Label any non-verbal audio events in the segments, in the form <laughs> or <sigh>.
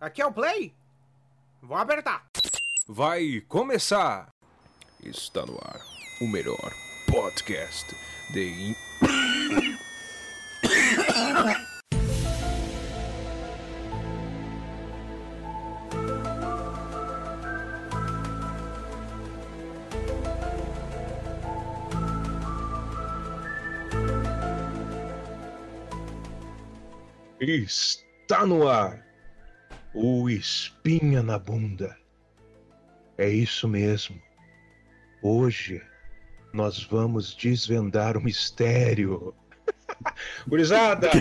Aqui é o Play? Vou apertar. Vai começar! Está no ar o melhor podcast de. Está no ar o espinha na bunda. É isso mesmo. Hoje nós vamos desvendar o mistério. <laughs> Gurizada! <laughs>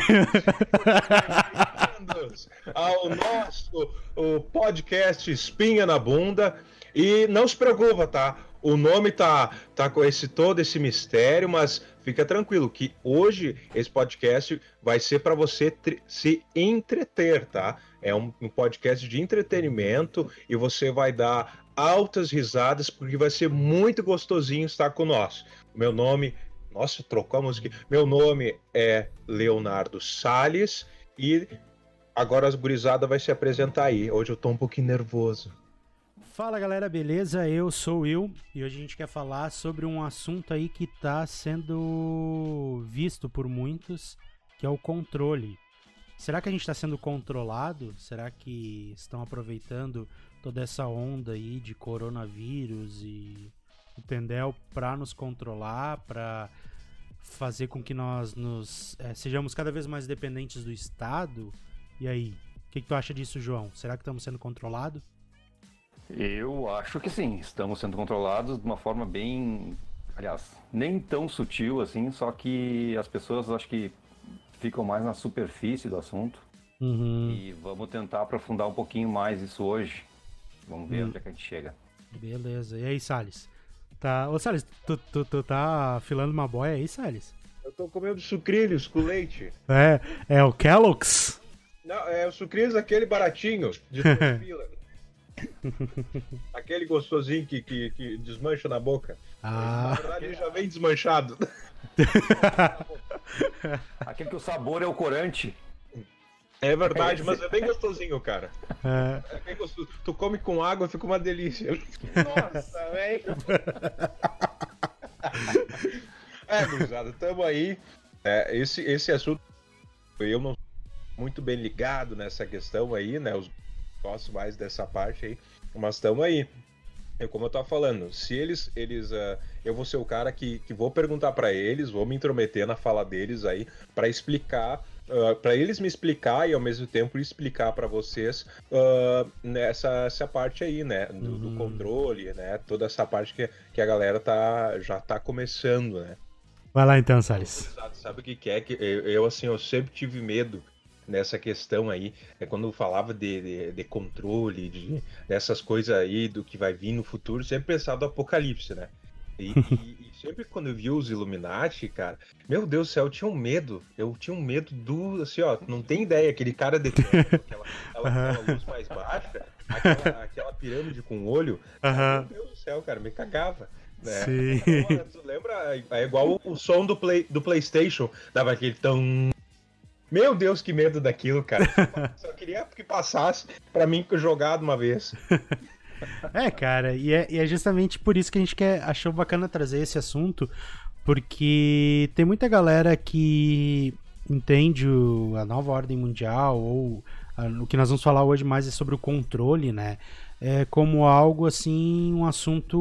bem-vindos ao nosso o podcast Espinha na Bunda. E não se preocupa, tá? O nome tá, tá com esse todo esse mistério, mas fica tranquilo que hoje esse podcast vai ser para você se entreter, tá? É um, um podcast de entretenimento e você vai dar altas risadas porque vai ser muito gostosinho estar conosco. Meu nome, nossa, trocou a música. Meu nome é Leonardo Salles e agora as gurizada vai se apresentar aí. Hoje eu tô um pouquinho nervoso. Fala galera, beleza? Eu sou o Will e hoje a gente quer falar sobre um assunto aí que tá sendo visto por muitos, que é o controle. Será que a gente está sendo controlado? Será que estão aproveitando toda essa onda aí de coronavírus e entendeu para nos controlar, para fazer com que nós nos eh, sejamos cada vez mais dependentes do Estado? E aí, o que, que tu acha disso, João? Será que estamos sendo controlados? Eu acho que sim, estamos sendo controlados de uma forma bem, aliás, nem tão sutil assim, só que as pessoas acho que ficam mais na superfície do assunto Uhum. e vamos tentar aprofundar um pouquinho mais isso hoje. Vamos ver Hum. onde é que a gente chega. Beleza. E aí, Salles? Tá... Ô, Salles, tu, tu, tu tá filando uma boia aí, Salles? Eu tô comendo sucrilhos com leite. É, é o Kellogg's? Não, é o sucrilhos aquele baratinho de <laughs> pilas. Aquele gostosinho que, que, que desmancha na boca. Na Ah, verdade, ele já vem desmanchado. <laughs> Aquele que o sabor é o corante. É verdade, mas é bem gostosinho, cara. é, É bem gostoso. Tu come com água, fica uma delícia. Nossa, <laughs> velho. É, gurizada, tamo aí. É, esse, esse assunto, eu não sou muito bem ligado nessa questão aí, né? Os gosto mais dessa parte aí, mas estamos aí. É como eu tava falando, se eles, eles, ah, eu vou ser o cara que, que vou perguntar pra eles, vou me intrometer na fala deles aí pra explicar, para eles me explicar e ao mesmo tempo explicar pra vocês ah, nessa essa parte aí, né, do, do Uhum. controle, né, toda essa parte que, que a galera tá já tá começando, né. vai lá então, Salles. Sabe o que, que é? Que eu, eu, assim, eu sempre tive medo nessa questão aí. É quando eu falava de, de, de controle, de, dessas coisas aí do que vai vir no futuro, sempre pensava do apocalipse, né? E, <laughs> e- e sempre quando eu via os Illuminati, cara, meu Deus do céu, eu tinha um medo. Eu tinha um medo do, assim, ó, não tem ideia, aquele cara de teto, <laughs> aquela, aquela, aquela luz mais baixa, aquela, <laughs> aquela pirâmide com olho. Meu Deus do céu, cara, me cagava. Né? Sim. Agora, tu lembra? É igual o som do, play, do PlayStation. Dava aquele tão. Meu Deus, que medo daquilo, cara. <laughs> Só queria que passasse pra mim jogar de uma vez. É, cara, e é, e é justamente por isso que a gente quer, achou bacana trazer esse assunto, porque tem muita galera que entende o- a nova ordem mundial, ou a- o que nós vamos falar hoje mais é sobre o controle, né? É como algo assim, um assunto,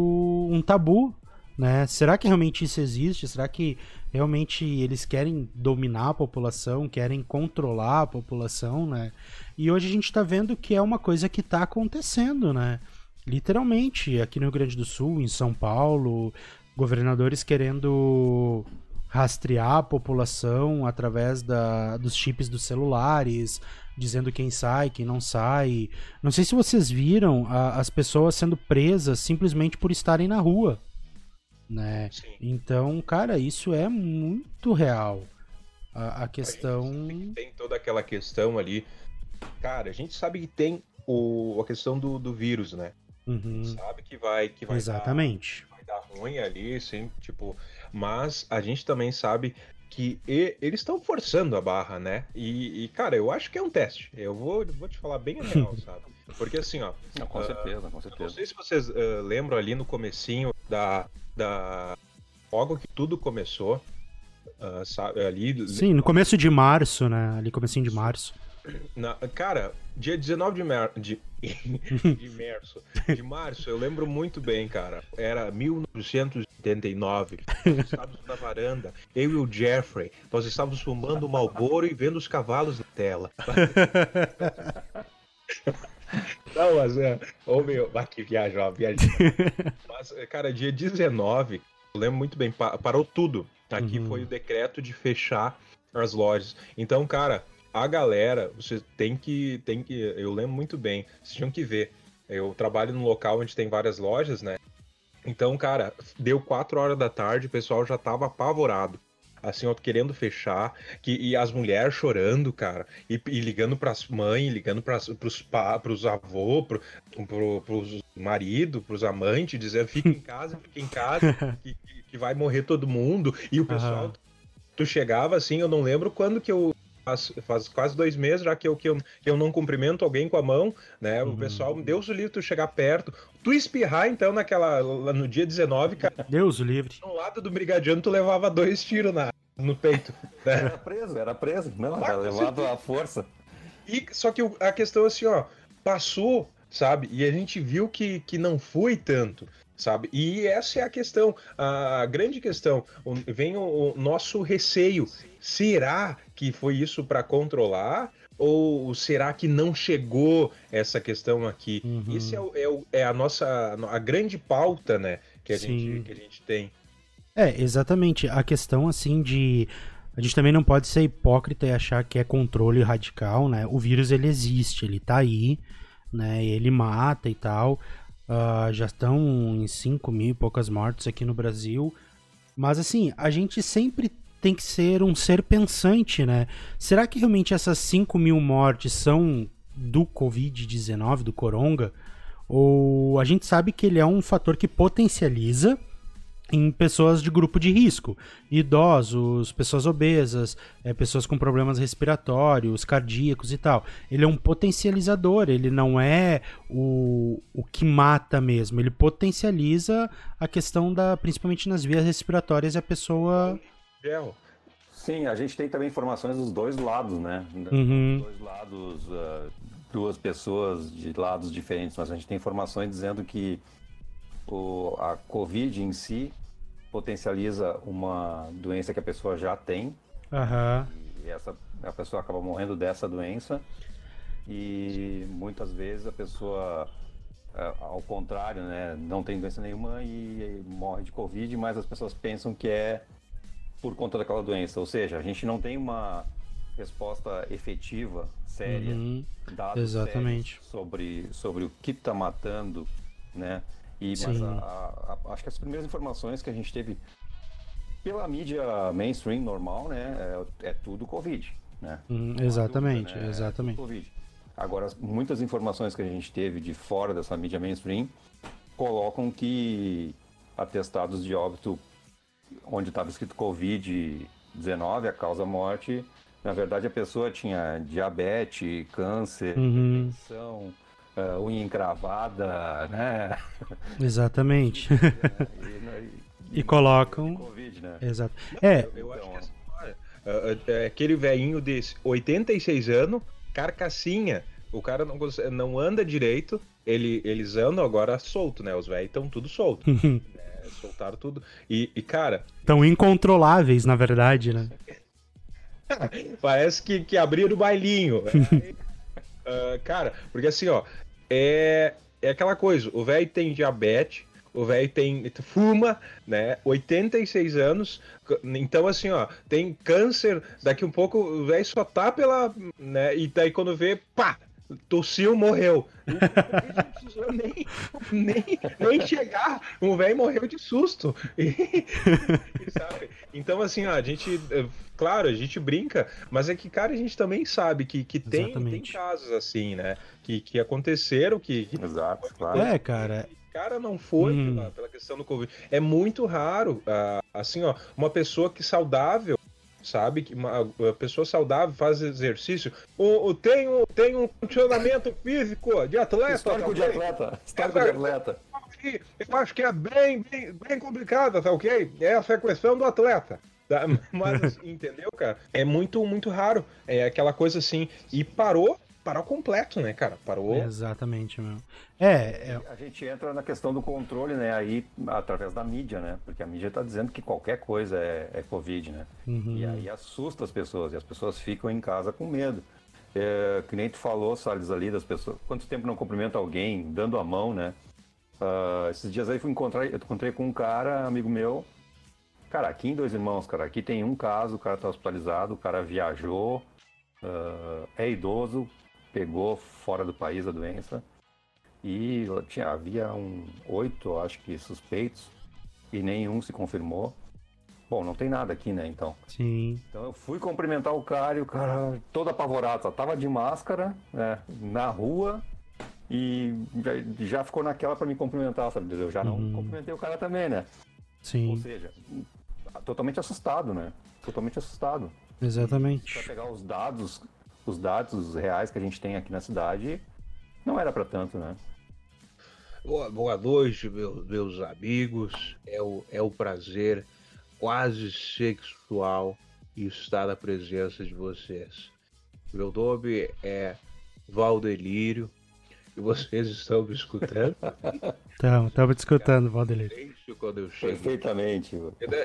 um tabu, né? Será que realmente isso existe? Será que realmente eles querem dominar a população, querem controlar a população, né? E hoje a gente tá vendo que é uma coisa que tá acontecendo, né? Literalmente, aqui no Rio Grande do Sul, em São Paulo, governadores querendo rastrear a população através da, dos chips dos celulares, dizendo quem sai, quem não sai. Não sei se vocês viram a- as pessoas sendo presas simplesmente por estarem na rua, né? Sim. Então, cara, isso é muito real. A, a questão. Tem toda aquela questão ali. Cara, a gente sabe que tem o, a questão do, do vírus, né? Uhum, Sabe que vai, que vai dar- exatamente. vai dar ruim ali, sim, tipo, mas a gente também sabe que e- eles estão forçando a barra, né? E, e, cara, eu acho que é um teste. Eu vou, vou te falar bem a real, <laughs> sabe? Porque assim, ó, Não, com Ah, certeza, com eu não certeza. sei se vocês ah, lembram ali no comecinho da, da logo que tudo começou, ah, sabe, ali Sim, no começo de março, né? Ali comecinho de março. Na- cara, dia 19 de, mar... de... <laughs> de março, de março, eu lembro muito bem, cara. Era 1989. Nós estávamos na varanda, eu e o Jeffrey, nós estávamos fumando o Malboro e vendo os cavalos na tela. <laughs> Não, mas é. Ô meu, ah, que viagem, ó, viagem. <laughs> Mas, cara, dia 19, eu lembro muito bem, pa- parou tudo. Aqui Uhum. foi o decreto de fechar as lojas. Então, cara, a galera, você tem que. tem que. Eu lembro muito bem, vocês tinham que ver. Eu trabalho num local onde tem várias lojas, né? Então, cara, deu 4 horas da tarde, o pessoal já tava apavorado. Assim, ó, querendo fechar, que, e as mulheres chorando, cara, e, e ligando pras mães, ligando pras, pros, pa, pros avô, pro, pro, pros marido, pros amantes, dizendo fica em casa, fica em casa, <laughs> que, que- vai morrer todo mundo. E o pessoal, Aham. tu chegava assim, eu não lembro quando que eu. Faz, faz quase dois meses já que eu, que, eu, que eu não cumprimento alguém com a mão, né? O Uhum. pessoal, Deus o livre, tu chegar perto. Tu espirrar, então, naquela. lá no dia 19, cara, Deus o livre. no lado do brigadiano, tu levava dois tiros na, no peito. <laughs> Né? Era preso, era preso. Não, Ah, era levado à força. E, só que a questão assim, ó, passou, sabe? E a gente viu que, que não foi tanto, sabe? E essa é a questão, a grande questão. Vem o, o nosso receio. Será que foi isso para controlar? Ou será que não chegou essa questão aqui? Uhum. Esse é, o- é o- é a nossa a grande pauta, né? Que a, Sim. gente, que a gente tem. É, exatamente. A questão, assim, de. A gente também não pode ser hipócrita e achar que é controle radical, né? O vírus, ele existe, ele tá aí, né? Ele mata e tal. Ah, já estão em 5 mil e poucas mortes aqui no Brasil. Mas, assim, a gente sempre tem que ser um ser pensante, né? Será que realmente essas 5 mil mortes são do Covid-19, do Coronga? Ou a gente sabe que ele é um fator que potencializa em pessoas de grupo de risco, idosos, pessoas obesas, eh, pessoas com problemas respiratórios, cardíacos e tal. Ele é um potencializador, ele não é o, o que mata mesmo, ele potencializa a questão da, principalmente nas vias respiratórias, e a pessoa. Gel. Sim, a gente tem também informações dos dois lados, né? Uhum. Dos dois lados, ah, duas pessoas de lados diferentes, mas a gente tem informações dizendo que o, a Covid em si potencializa uma doença que a pessoa já tem Aham. e essa a pessoa acaba morrendo dessa doença e muitas vezes a pessoa ah, ao contrário, né, não tem doença nenhuma e morre de covid, mas as pessoas pensam que é por conta daquela doença, ou seja, a gente não tem uma resposta efetiva, séria, Uhum. dados Exatamente. sobre sobre o que está matando, né? E mas a- a- acho que as primeiras informações que a gente teve pela mídia mainstream normal, né, é, é tudo Covid, né? Há exatamente, dúvida, né, é exatamente. tudo Covid. Agora, as- muitas informações que a gente teve de fora dessa mídia mainstream colocam que atestados de óbito onde estava escrito Covid-19, a causa morte, na verdade a pessoa tinha diabetes, câncer, Uhum. Ah, unha encravada, né? <laughs> Exatamente. e, <laughs> E colocam- Covid, né? Exato. É, Eu, eu acho que assim, olha, é, é, aquele velhinho de 86 anos, carcassinha, o cara não, não anda direito, ele, eles andam agora solto, né? Os velhos estão tudo solto. né? <laughs> Soltaram tudo. E, e, cara, tão incontroláveis, na verdade, né? parece que, que abriram o bailinho. Ah, cara, porque assim, ó, é, é aquela coisa, o velho tem diabetes, o velho tem fuma, né? 86 anos. Então, assim, ó, tem câncer, daqui um pouco o velho só tá pela. né? E daí quando vê, pá! Tossiu, morreu. Não precisou nem, nem, nem chegar. O velho morreu de susto. E- sabe? Então, assim, ó, a gente. eh, Claro, a gente brinca, mas é que, cara, a gente também sabe que, que tem, tem casos assim, né? Que, que aconteceram, que, que Exato, claro. É, cara. cara não foi Uhum. pela, pela questão do Covid. É muito raro, ah, assim, ó, uma pessoa que saudável sabe? Que uma, uma pessoa saudável faz exercício. O, o, tem, um, tem um funcionamento físico de atleta. Histórico de atleta. Histórico de atleta. Eu acho que é bem, bem, bem complicado, tá ok? Essa é a questão do atleta. Tá? <laughs> Mas, entendeu, cara? É muito, muito raro. É aquela coisa assim. E parou parou completo, né, cara? Parou. Exatamente, meu. É, é, A gente entra na questão do controle, né? Aí, através da mídia, né? Porque a mídia tá dizendo que qualquer coisa é, é Covid, né? Uhum. E aí assusta as pessoas, e as pessoas ficam em casa com medo. É, que nem tu falou, Salles, ali das pessoas. Quanto tempo não cumprimenta alguém, dando a mão, né? Uh, esses dias aí fui encontrar, eu encontrei com um cara, amigo meu. Cara, aqui em Dois Irmãos, cara, aqui tem um caso, o cara tá hospitalizado, o cara viajou, uh, é idoso, pegou fora do país a doença e tinha, havia um oito, acho que, suspeitos e nenhum se confirmou. Bom, não tem nada aqui, né, então. Sim. Então eu fui cumprimentar o cara e o cara todo apavorado, só tava de máscara, né, na rua e já, já ficou naquela para me cumprimentar, sabe? Eu já não uhum. cumprimentei o cara também, né? Sim. Ou seja, totalmente assustado, né? Totalmente assustado. Exatamente. Para pegar os dados os dados reais que a gente tem aqui na cidade, não era para tanto, né? Boa, boa noite, meus, meus amigos. É o, é o prazer quase sexual estar na presença de vocês. Meu nome é Valdelírio e vocês <laughs> estão me escutando? Estamos, estamos te escutando, Valdelírio. Quando eu Perfeitamente.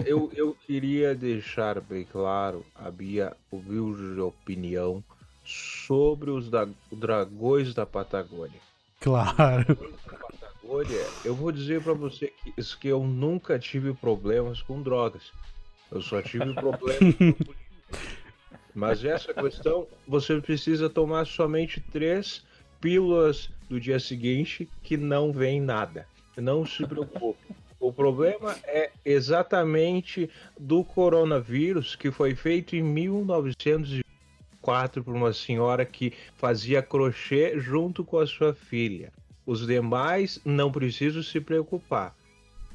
Eu, eu queria deixar bem claro a minha humilde opinião sobre os da, dragões da Patagônia. Claro. Patagônia, eu vou dizer para você que, que eu nunca tive problemas com drogas. Eu só tive <laughs> problemas com. Mas essa questão, você precisa tomar somente três pílulas do dia seguinte que não vem nada. Não se preocupe. O problema é exatamente do coronavírus que foi feito em 1900 quatro por uma senhora que fazia crochê junto com a sua filha. Os demais não precisam se preocupar.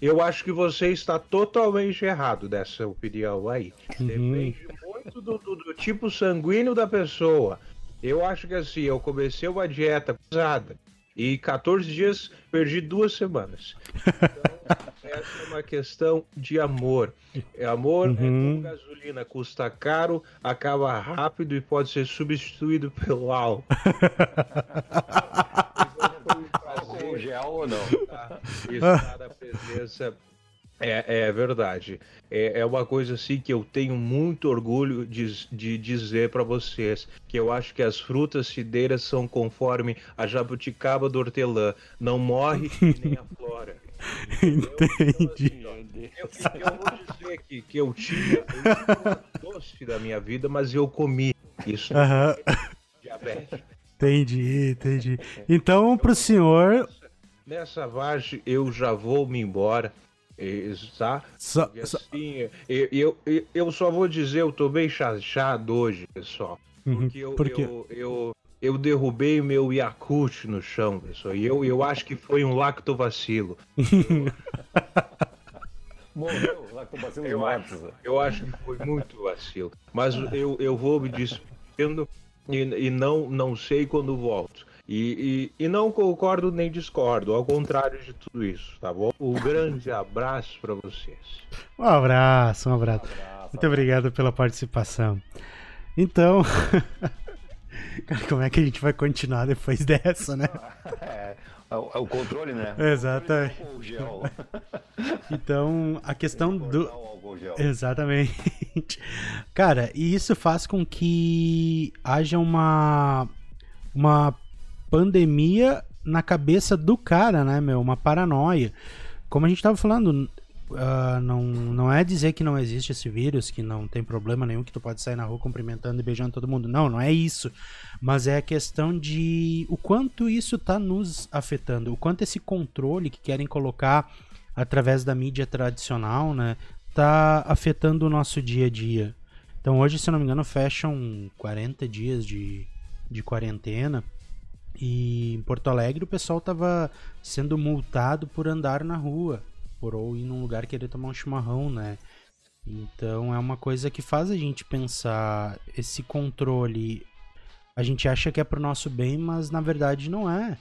Eu acho que você está totalmente errado dessa opinião aí. Uhum. Depende muito do, do, do, tipo sanguíneo da pessoa. Eu acho que assim, eu comecei uma dieta pesada e 14 dias perdi duas semanas. <laughs> Então, essa é uma questão de amor. É amor uhum. é gasolina, custa caro, acaba rápido e pode ser substituído pelo álcool. <laughs> gel ou não? Estar na presença é, é verdade. É, é uma coisa assim que eu tenho muito orgulho de, de dizer para vocês. Que eu acho que as frutas cideiras são conforme a jabuticaba do hortelã. Não morre nem a flora. <laughs> Entendi. Então, assim, eu, eu, vou dizer que, que eu tinha, o doce da minha vida, mas eu comi. Isso uh -huh. diabetes. Entendi, entendi. <laughs> Então, pro senhor. Nessa vagem eu já vou me embora. Tá? Só, assim, eu, eu, eu só vou dizer, eu tô bem chateado hoje, pessoal. Uhum. Porque eu, Por eu, eu, eu derrubei o meu Yakut no chão, pessoal. E eu, eu acho que foi um lactovacilo. <laughs> Morreu, lactobacilo eu, acho, eu acho que foi muito vacilo. Mas eu, eu vou me despedindo e, e não, não sei quando volto. E, e, e, não concordo nem discordo, ao contrário de tudo isso, tá bom? Um grande abraço para vocês. Um abraço, um abraço. Um abraço Muito obrigado pela participação. Então, <laughs> cara, como é que a gente vai continuar depois dessa, né? <laughs> É, é o, controle, né? <laughs> Exatamente. Então, a questão do. Exatamente. Cara, e isso faz com que haja uma. Uma pandemia na cabeça do cara, né, meu? Uma paranoia. Como a gente tava falando, uh, não, não é dizer que não existe esse vírus, que não tem problema nenhum, que tu pode sair na rua cumprimentando e beijando todo mundo. Não, não é isso. Mas é a questão de o quanto isso tá nos afetando, o quanto esse controle que querem colocar através da mídia tradicional, né, tá afetando o nosso dia a dia. Então hoje, se não me engano, fecham 40 dias de, de quarentena. E em Porto Alegre o pessoal tava sendo multado por andar na rua, por ou ir num lugar querer tomar um chimarrão, né? Então é uma coisa que faz a gente pensar esse controle. A gente acha que é pro nosso bem, mas na verdade não é.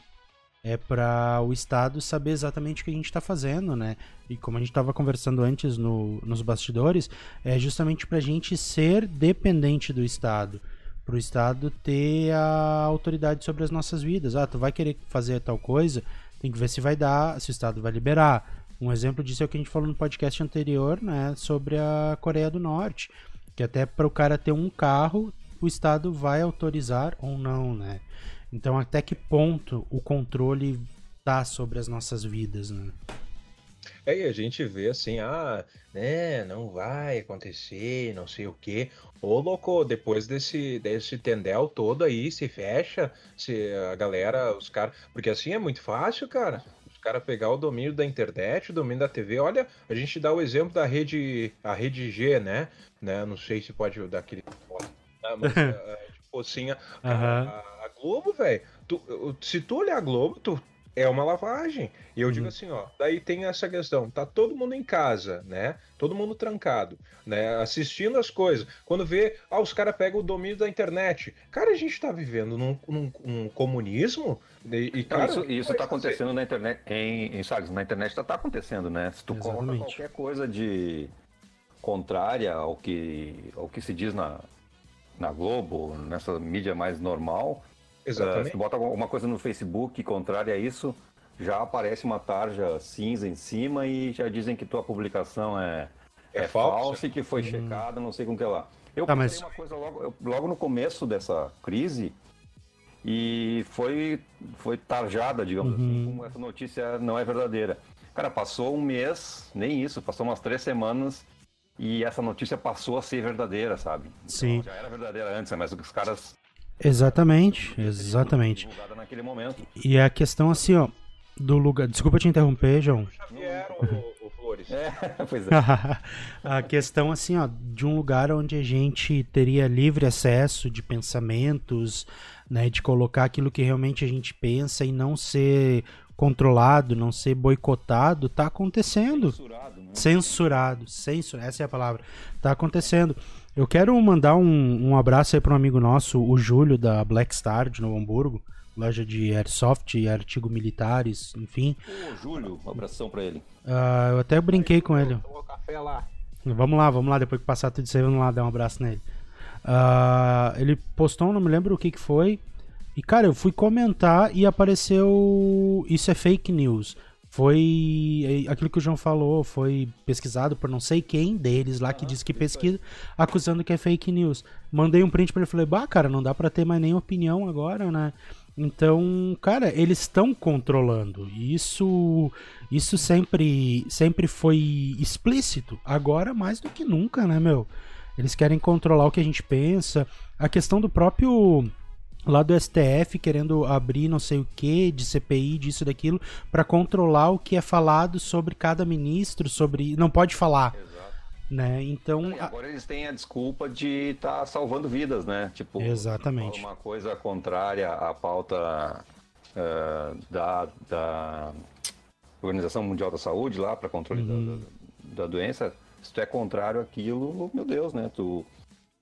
É para o Estado saber exatamente o que a gente está fazendo, né? E como a gente estava conversando antes no, nos bastidores, é justamente para a gente ser dependente do Estado. Para o Estado ter a autoridade sobre as nossas vidas. Ah, tu vai querer fazer tal coisa, tem que ver se vai dar, se o Estado vai liberar. Um exemplo disso é o que a gente falou no podcast anterior, né, sobre a Coreia do Norte, que até para o cara ter um carro, o Estado vai autorizar ou não, né? Então, até que ponto o controle tá sobre as nossas vidas, né? É, e a gente vê assim, ah, né, não vai acontecer, não sei o quê. Ô, louco, depois desse, desse tendel todo aí, se fecha, se a galera, os caras. Porque assim é muito fácil, cara. Os caras pegar o domínio da internet, o domínio da TV. Olha, a gente dá o exemplo da rede, a rede G, né? né? Não sei se pode dar aquele. Ah, mas, <laughs> tipo assim, a, a, a Globo, velho. Se tu olhar a Globo, tu é uma lavagem. E eu digo Uhum. assim, ó, daí tem essa questão, tá todo mundo em casa, né? Todo mundo trancado, né? Assistindo as coisas. Quando vê, ah, os caras pegam o domínio da internet. Cara, a gente tá vivendo num, num- um comunismo e, e, cara, isso isso vai tá fazer. acontecendo na internet, em, em na internet tá, tá acontecendo, né? Se tu coloca Exatamente. qualquer coisa de contrária ao que, ao que se diz na, na Globo, nessa mídia mais normal, se Exatamente. tu bota alguma coisa no Facebook contrária a isso, já aparece uma tarja cinza em cima e já dizem que tua publicação é, É é, falsa? falsa e que foi checada, não sei com que lá. Eu Tá, mas- uma coisa logo, eu- logo no começo dessa crise e foi, foi tarjada, digamos assim, como essa notícia não é verdadeira. Cara, passou um mês, nem isso, passou umas três semanas e essa notícia passou a ser verdadeira, sabe? Então, Sim. já era verdadeira antes, né? mas os caras Exatamente, exatamente. divulgada naquele momento. E a questão assim, ó, do lugar. Desculpa te interromper, João. <laughs> É, <laughs> pois é. <laughs> a questão assim, ó, de um lugar onde a gente teria livre acesso de pensamentos, né, de colocar aquilo que realmente a gente pensa e não ser controlado, não ser boicotado, tá acontecendo. Censurado, né? Censurado, censura, essa é a palavra. Tá acontecendo. Eu quero mandar um, um abraço aí para um amigo nosso, o Júlio, da Black Star, de Novo Hamburgo, loja de airsoft e artigos militares, enfim. Ô, Júlio, um abração pra ele. Ah, eu até brinquei com ele. Tomou café lá. Vamos lá, vamos lá, depois que passar tudo isso aí, vamos lá dar um abraço nele. Ah, ele postou, não me lembro o que que foi. E, cara, eu fui comentar e apareceu. Isso é fake news. Foi é, aquilo que o João falou, foi pesquisado por não sei quem deles lá que disse que pesquisa, acusando que é fake news. Mandei um print pra ele e falei, bah, cara, não dá pra ter mais nem opinião agora, né? Então, cara, eles estão controlando. Isso, isso sempre, sempre foi explícito. Agora mais do que nunca, né, meu? Eles querem controlar o que a gente pensa. A questão do próprio lá do STF querendo abrir não sei o que de CPI disso daquilo para controlar o que é falado sobre cada ministro, sobre não pode falar, Exato. né? Então, E agora eles têm a desculpa de estar salvando vidas, né? Tipo, Exatamente. uma coisa contrária à pauta eh, da, da Organização Mundial da Saúde lá para controle da- Uhum. da, da doença. Se tu é contrário àquilo, meu Deus, né? Tu,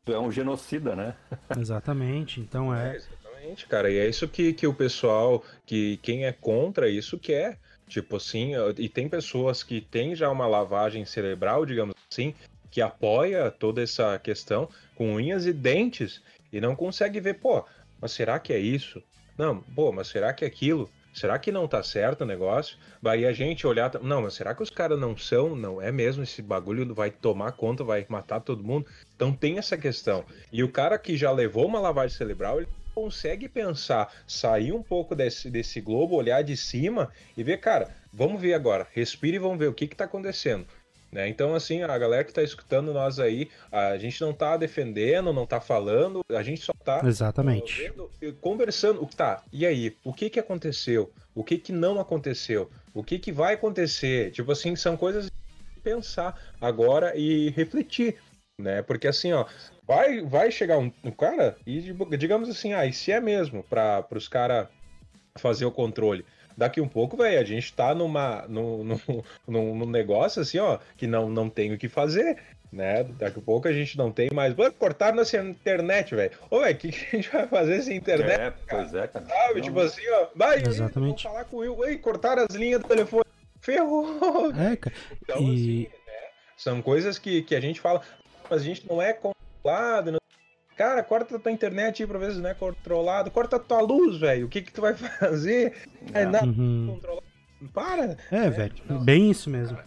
tu é um genocida, né? <laughs> exatamente. Então É, é, exatamente, cara. E é isso que, que o pessoal, que quem é contra isso quer. Tipo assim, e tem pessoas que têm já uma lavagem cerebral, digamos assim, que apoia toda essa questão com unhas e dentes e não consegue ver, pô, mas será que é isso? Não, pô, mas será que é aquilo? Será que não tá certo o negócio? Vai a gente olhar, não, mas será que os caras não são? Não é mesmo? Esse bagulho vai tomar conta, vai matar todo mundo? Então tem essa questão. E o cara que já levou uma lavagem cerebral, ele consegue pensar, sair um pouco desse, desse globo, olhar de cima e ver, cara, vamos ver agora, respire e vamos ver o que que tá acontecendo. Né? Então, assim, a galera que tá escutando nós aí, a gente não tá defendendo, não tá falando, a gente só tá exatamente. vendo conversando. O que tá? E aí? O que que aconteceu? O que que não aconteceu? O que que vai acontecer? Tipo assim, são coisas de pensar agora e refletir, né? Porque assim, ó, vai vai chegar um, um cara e digamos assim, ah, e se é mesmo para os caras fazer o controle? Daqui um pouco, velho, a gente tá numa, num, <laughs> num, num, num negócio assim, ó, que não, não tem o que fazer, né? Daqui a pouco a gente não tem mais. Pô, cortaram nossa internet, velho. Ô, velho, o que, que a gente vai fazer sem internet? É, pois é, cara. Sabe? Não, tipo assim, ó. Vai, Exatamente. Vou falar com o Will. Ei, cortaram as linhas do telefone. Ferrou. É, cara. Então, E- assim, né? São coisas que, que a gente fala, mas a gente não é controlado. Não- Cara, corta a tua internet aí pra ver se não é controlado. Corta a tua luz, velho. O que que tu vai <laughs> fazer? É, É. nada Uhum. controlado. Para. É, velho. Bem isso mesmo.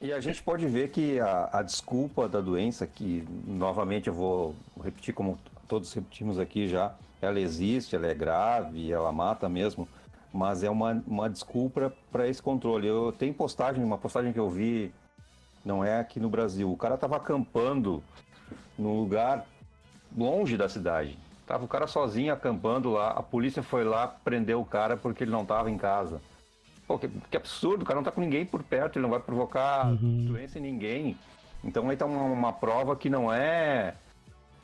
E a gente pode ver que a, a desculpa da doença, que novamente eu vou repetir como todos repetimos aqui já, ela existe, ela é grave, ela mata mesmo, mas é uma, uma desculpa para esse controle. Eu tenho postagem, uma postagem que eu vi, não é aqui no Brasil, o cara estava acampando num lugar longe da cidade. Tava o cara sozinho acampando lá, a polícia foi lá, prendeu o cara porque ele não estava em casa. Pô, que, que absurdo, o cara não tá com ninguém por perto, ele não vai provocar Uhum. doença em ninguém. Então aí tá uma, uma prova que não é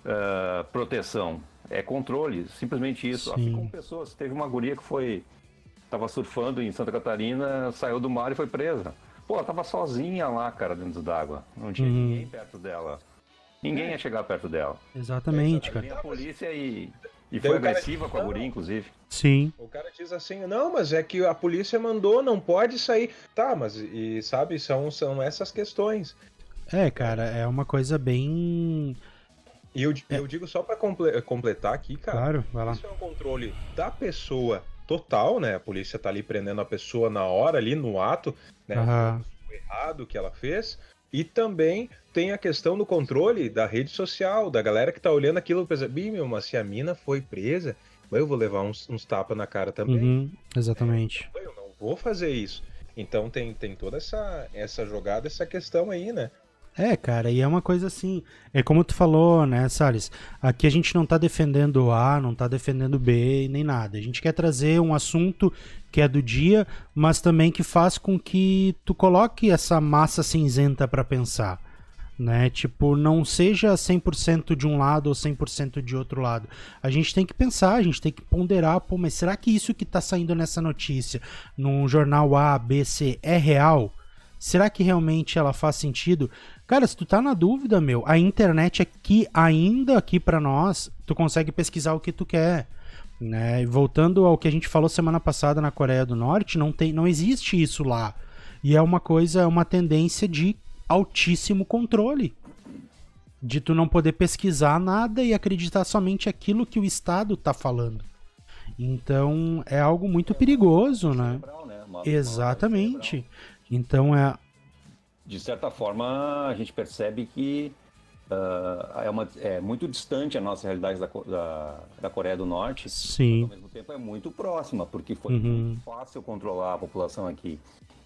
ah, proteção, é controle, simplesmente isso. Sim. Assim como pessoas, teve uma guria que foi, tava surfando em Santa Catarina, saiu do mar e foi presa. Pô, ela tava sozinha lá, cara, dentro d'água, não tinha Uhum. ninguém perto dela. Ninguém ia chegar perto dela. Exatamente, Aí cara. a polícia e, e foi agressiva diz, com a "Não, guria, inclusive. Sim. O cara diz assim, não, mas é que a polícia mandou, não pode sair. Tá, mas e sabe, são, são essas questões. É, cara, é uma coisa bem. E eu, eu digo só pra comple- completar aqui, cara. Claro, vai lá. Isso é um controle da pessoa total, né? A polícia tá ali prendendo a pessoa na hora, ali no ato, né? Aham. O errado que ela fez. E também tem a questão do controle da rede social, da galera que tá olhando aquilo e pensa, "Ih, meu, mas se a mina foi presa, eu vou levar uns, uns tapas na cara também. Uhum, exatamente. Eu não vou fazer isso. Então tem, tem toda essa, essa jogada, essa questão aí, né? É, cara, e é uma coisa assim. É como tu falou, né, Salles? Aqui a gente não tá defendendo A, não tá defendendo B, nem nada. A gente quer trazer um assunto que é do dia, mas também que faz com que tu coloque essa massa cinzenta pra pensar. Né? Tipo, não seja 100% de um lado ou 100% de outro lado. A gente tem que pensar, a gente tem que ponderar, pô, mas será que isso que tá saindo nessa notícia, num jornal A, B, C, é real? Será que realmente ela faz sentido? Cara, se tu tá na dúvida, meu, a internet aqui, ainda aqui pra nós, tu consegue pesquisar o que tu quer. Né? E voltando ao que a gente falou semana passada na Coreia do Norte, não, tem, não existe isso lá. E é uma coisa, é uma tendência de altíssimo controle. De tu não poder pesquisar nada e acreditar somente aquilo que o Estado tá falando. Então é algo muito perigoso, né? Né? Exatamente. Então é. De certa forma, a gente percebe que ah, é, uma, é muito distante a nossa realidade da, da, da Coreia do Norte, mas Sim. ao mesmo tempo é muito próxima, porque foi Uhum. muito fácil controlar a população aqui.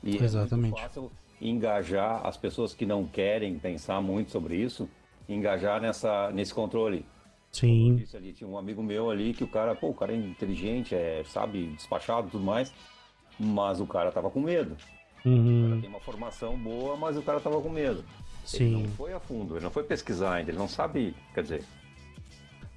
E é Exatamente. muito fácil engajar as pessoas que não querem pensar muito sobre isso, engajar nessa, nesse controle. Sim. disse ali, tinha um amigo meu ali que o cara, pô, o cara é inteligente, é, sabe, despachado e tudo mais, mas o cara tava com medo. O Uhum. cara tem uma formação boa, mas o cara tava com medo. Ele Sim. não foi a fundo, ele não foi pesquisar ainda, ele não sabe, quer dizer,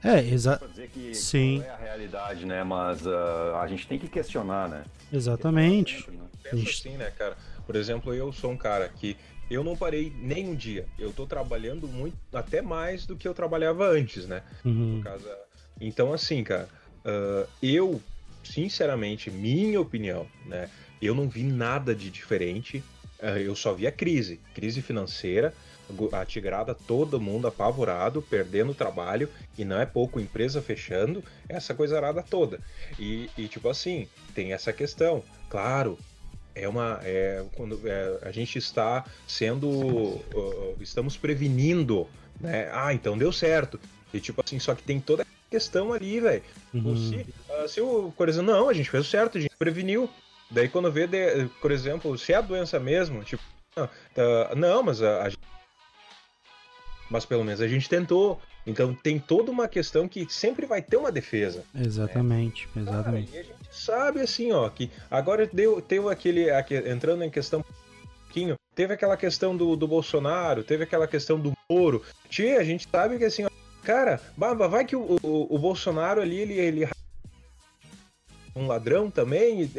É, exa pra dizer que Sim. qual é a realidade, né? Mas ah, a gente tem que questionar, né? exatamente. Sempre, né? Pensa Isso. assim, né, cara? Por exemplo, eu sou um cara que eu não parei nem um dia. Eu tô trabalhando muito, até mais do que eu trabalhava antes, né? Uhum. Por causa... Então, assim, cara, ah, eu, sinceramente, minha opinião, né? Eu não vi nada de diferente. Ah, eu só vi a crise, crise financeira, a tigrada, todo mundo apavorado, perdendo o trabalho, e não é pouco, empresa fechando, essa coisa arada toda. E, e, tipo assim, tem essa questão. Claro, é uma. É, quando é, a gente está sendo. uh, estamos prevenindo, né? Ah, então deu certo. E tipo assim, só que tem toda a questão ali, velho. Uhum. Se, ah, se o, exemplo, não, a gente fez o certo, a gente preveniu. Daí quando vê, de- por exemplo, se é a doença mesmo, tipo, ah, tá, não, mas a, a gente- mas pelo menos a gente tentou. Então tem toda uma questão que sempre vai ter uma defesa. Exatamente, Cara, exatamente. e a gente sabe assim, ó, que agora deu, teve aquele, aque- entrando em questão pouquinho, teve aquela questão do, do Bolsonaro, teve aquela questão do Moro. Tia, a gente sabe que assim, ó, cara, bah, vai que o, o, o Bolsonaro ali, ele, ele um ladrão também,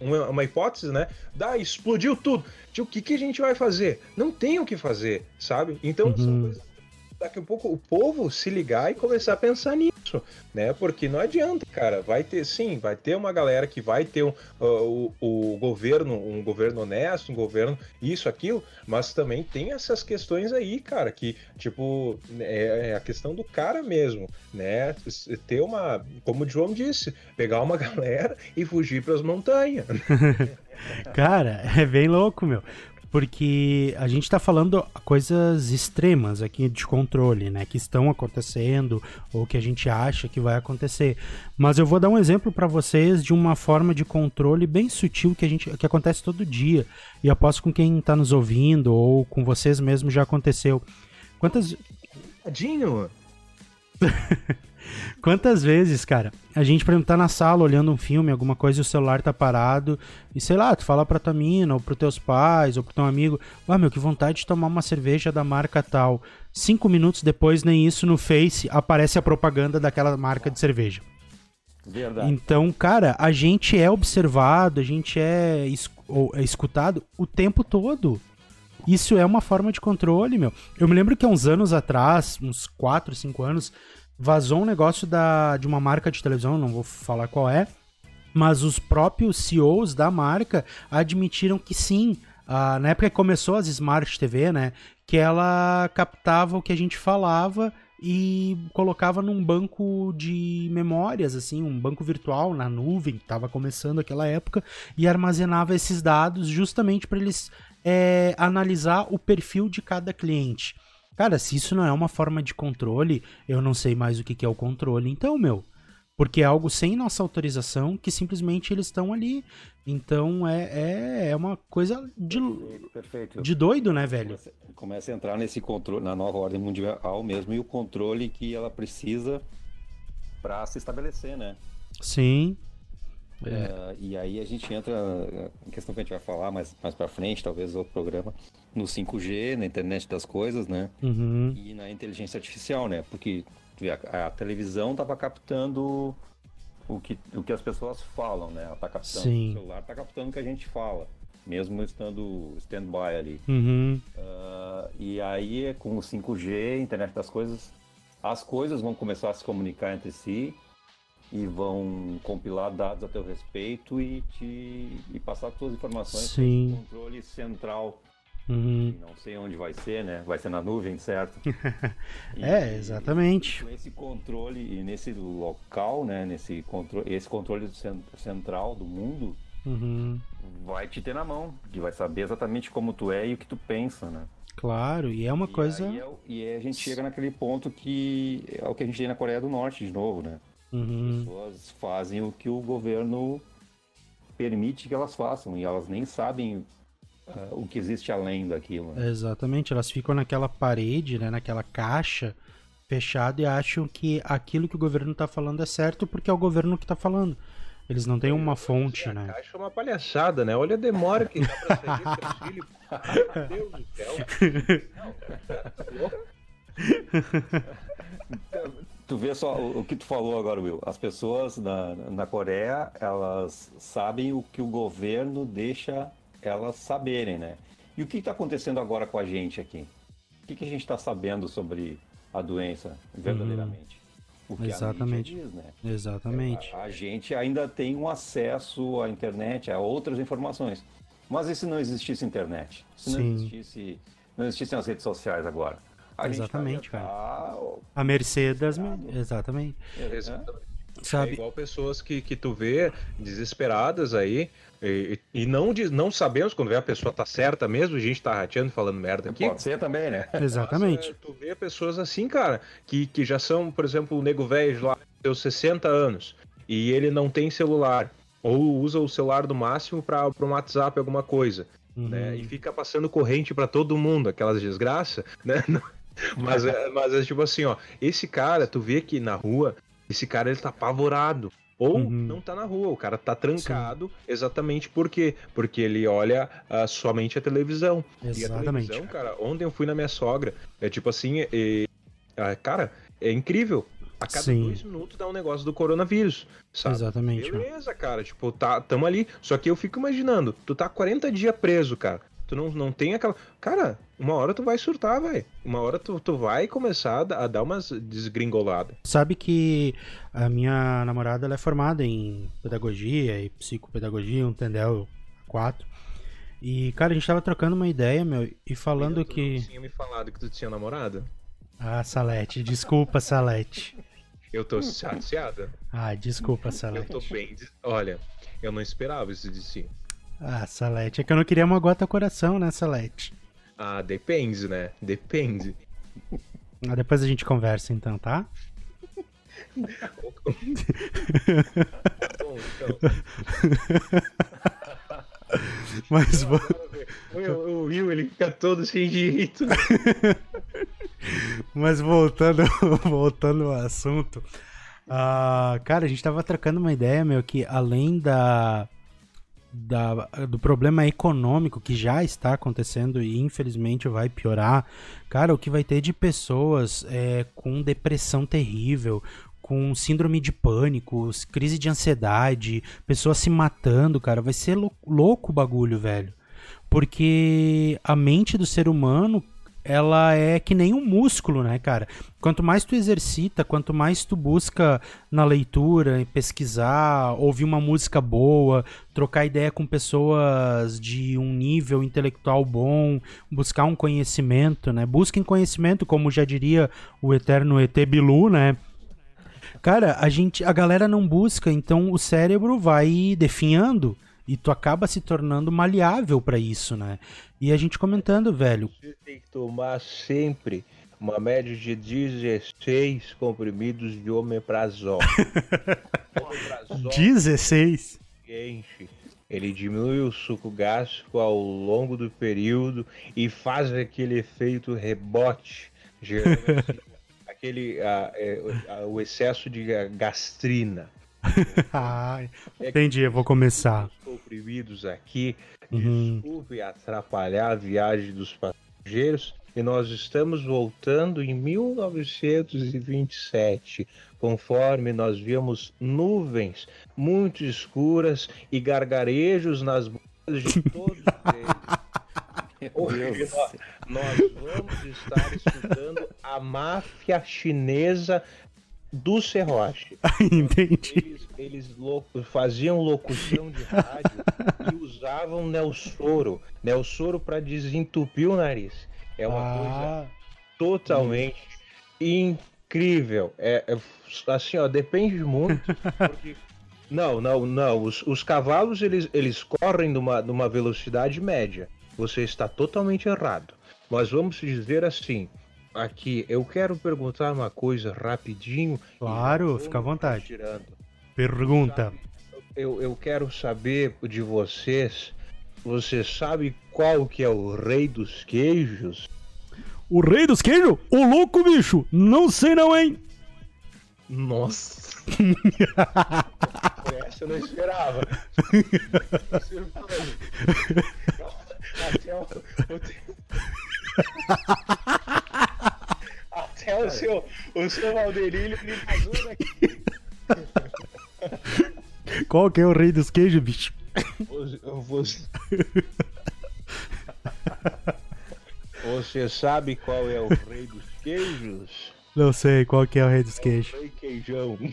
uma, hipótese, né? Dá, explodiu tudo. Tio, o que, que a gente vai fazer? Não tem o que fazer, sabe? Então uhum. são coisas daqui a pouco o povo se ligar e começar a pensar nisso, né? Porque não adianta, cara. Vai ter, sim, vai ter uma galera que vai ter um, uh, o, o governo, um governo honesto, um governo isso, aquilo, mas também tem essas questões aí, cara, que, tipo, é, é a questão do cara mesmo, né? Ter uma, como o João disse, pegar uma <laughs> galera e fugir para as montanhas. <laughs> Cara, é bem louco, meu porque a gente está falando coisas extremas aqui de controle, né, que estão acontecendo ou que a gente acha que vai acontecer. Mas eu vou dar um exemplo para vocês de uma forma de controle bem sutil que a gente que acontece todo dia e aposto com quem está nos ouvindo ou com vocês mesmo já aconteceu. Quantas Tadinho. <laughs> Quantas vezes, cara, a gente, por exemplo, tá na sala olhando um filme, alguma coisa, e o celular tá parado, e sei lá, tu fala pra tua mina, ou pros teus pais, ou pro teu amigo, ah, meu, que vontade de tomar uma cerveja da marca tal. Cinco minutos depois, nem isso no Face, aparece a propaganda daquela marca de cerveja. Verdade. Então, cara, a gente é observado, a gente é, é escutado o tempo todo. Isso é uma forma de controle, meu. Eu me lembro que há uns anos atrás, uns 4, 5 anos, vazou um negócio da, de uma marca de televisão, não vou falar qual é, mas os próprios CEOs da marca admitiram que sim, uh, na época que começou as Smart TV, né, que ela captava o que a gente falava e colocava num banco de memórias, assim, um banco virtual na nuvem, estava começando aquela época, e armazenava esses dados justamente para eles é, analisar o perfil de cada cliente. Cara, se isso não é uma forma de controle, eu não sei mais o que, é o controle. Então, meu, porque é algo sem nossa autorização que simplesmente eles estão ali. Então é, é, é uma coisa de, Perfeito. de doido, né, velho? Começa, começa, a entrar nesse controle, na nova ordem mundial mesmo, e o controle que ela precisa para se estabelecer, né? Sim. É. e aí a gente entra em questão que a gente vai falar mais, mais para frente, talvez outro programa, no 5G, na internet das coisas, né? Uhum. E na inteligência artificial, né? Porque a, a televisão estava captando o que, o que as pessoas falam, né? Ela tá captando, Sim. o celular está captando o que a gente fala, mesmo estando stand-by ali. Uhum. Uh, e aí, com o 5G, internet das coisas, as coisas vão começar a se comunicar entre si e vão compilar dados a teu respeito e te e passar suas informações Sim. controle central. Uhum. Não sei onde vai ser, né? Vai ser na nuvem, certo? <laughs> e, é, exatamente. com esse controle e nesse local, né? Nesse controle, esse controle central do mundo uhum. vai te ter na mão, que vai saber exatamente como tu é e o que tu pensa, né? Claro, e é uma e coisa. Aí é, e aí a gente chega naquele ponto que é o que a gente tem na Coreia do Norte de novo, né? Uhum. As pessoas fazem o que o governo permite que elas façam e elas nem sabem uh, o que existe além daquilo. Né? Exatamente, elas ficam naquela parede, né, naquela caixa fechada e acham que aquilo que o governo está falando é certo porque é o governo que está falando. Eles não têm uma fonte, a né? A caixa é uma palhaçada, né? Olha a demora que dá pra sair <laughs> filho. Meu Deus do céu. <laughs> Não, <laughs> cara, Tu vê só o, o, que tu falou agora, Will. As pessoas na, na Coreia, elas sabem o que o governo deixa elas saberem, né? E o que está acontecendo agora com a gente aqui? O que, que a gente está sabendo sobre a doença verdadeiramente? Uhum. O que Exatamente. a diz, né? Exatamente. A, a, gente ainda tem um acesso à internet, a outras informações. Mas e se não existisse internet? Se não Sim. existisse, não existissem as redes sociais agora? A exatamente, cara. Tá... A Mercedes, exatamente. É, exatamente. Sabe? É igual pessoas que, que tu vê desesperadas aí e, e não, não sabemos quando vê a pessoa tá certa mesmo, a gente tá rateando falando merda aqui. Pode ser também, né? <laughs> Exatamente. Mas, é, tu vê pessoas assim, cara, que, que já são, por exemplo, o nego velho lá, seus 60 anos, e ele não tem celular, ou usa o celular do máximo para um WhatsApp, alguma coisa. Uhum. Né? E fica passando corrente para todo mundo, aquelas desgraças, <laughs> né? Mas, é, mas é tipo assim, ó, esse cara, tu vê que na rua, esse cara ele tá apavorado. Ou uhum. não tá na rua, o cara tá trancado Sim. exatamente por quê? Porque ele olha uh, somente a televisão. Exatamente. E a televisão, cara, ontem eu fui na minha sogra, é tipo assim, e, uh, cara, é incrível. A cada Sim. dois minutos dá um negócio do coronavírus, sabe? Exatamente. Beleza, cara, tipo, tá, tamo ali. Só que eu fico imaginando, tu tá 40 dias preso, cara. Tu não, não tem aquela. Cara, uma hora tu vai surtar, velho. Uma hora tu, tu vai começar a dar- umas desgringoladas. Sabe que a minha namorada ela é formada em pedagogia e psicopedagogia, um Tendel 4. E, cara, a gente tava trocando uma ideia, meu, e falando Tu que. não tinha me falado que tu tinha namorada? Ah, Salete, desculpa, Salete. Eu tô chateada. Ah, desculpa, Eu Salete. tô bem. Olha, eu não esperava isso de si. Ah, Salete, é que eu não queria magoar teu coração, né, Salete? Ah, depende, né? Depende. Ah, depois a gente conversa então, tá? Bom, então. <laughs> Mas. O, Will, ele fica todo sem jeito. <laughs> Mas voltando, <laughs> voltando ao assunto, ah, cara, a gente tava trocando uma ideia, meu, que além da, da- do problema econômico que já está acontecendo e infelizmente vai piorar, cara, o que vai ter de pessoas é, com depressão terrível, com síndrome de pânico, crise de ansiedade, pessoas se matando, cara, vai ser lou- louco o bagulho, velho. Porque a mente do ser humano, ela é que nem um músculo, né, cara? Quanto mais tu exercita, quanto mais tu busca na leitura, em pesquisar, ouvir uma música boa, trocar ideia com pessoas de um nível intelectual bom, buscar um conhecimento, né? Busquem conhecimento, como já diria o eterno ET Bilu, né? Cara, a gente, a galera não busca, então o cérebro vai definhando e tu acaba se tornando maleável pra isso, né? E a gente comentando, velho, Você tem que tomar sempre uma média de 16 comprimidos de omeprazol. <laughs> omeprazol 16. enche. Ele diminui o suco gástrico ao longo do período e faz aquele efeito rebote, gerando <laughs> assim, aquele ah, é, ah, o excesso de gastrina. Ai, que entendi, eu vou começar. Os comprimidos aqui, Uhum. desculpe atrapalhar a viagem dos passageiros, e nós estamos voltando em 1927, conforme nós víamos nuvens muito escuras e gargarejos nas bocas de todos <laughs> eles. Hoje nós, nós vamos estar estudando a máfia chinesa do serrote. <laughs> Entendi. Eles, eles lo- faziam locução de rádio e usavam Nelsoro. Nelsoro para desentupir o nariz. É uma coisa Ah, totalmente incrível. É, é, assim, ó, depende muito. porque- <laughs> Não, não, não. Os, os cavalos eles, eles correm numa, numa velocidade média. Você está totalmente errado. Mas vamos dizer assim. Aqui, eu quero perguntar uma coisa rapidinho. Claro, fica à vontade. tirando. pergunta. Eu, eu quero saber de vocês. Você sabe qual que é o rei dos queijos? O rei dos queijos? O louco, bicho! Não sei não, hein? Nossa! <laughs> Essa eu não esperava. <laughs> Até o, o- Até o seu, o seu Valderilho me daqui. Qual que é o rei dos queijos, bicho? Você... Você sabe qual é o rei dos queijos? Não sei qual que é o rei dos queijos. Rei queijão. <laughs>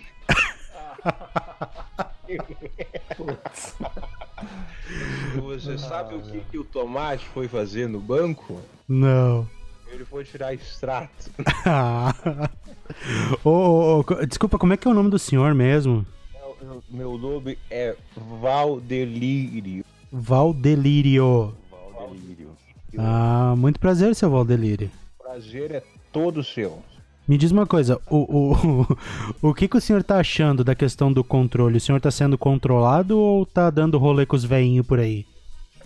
Você sabe o que, que o tomate foi fazer no banco? Não. Ele foi tirar extrato. <laughs> Ô, ô, co- desculpa, como é que é o nome do senhor mesmo? Meu nome é Valdelírio. Valdelírio. Valdelírio. Ah, muito prazer, seu Valdelírio. O prazer é todo seu. Me diz uma coisa, o, o, <laughs> o que, que o senhor tá achando da questão do controle? O senhor tá sendo controlado ou tá dando rolê com os veinhos por aí?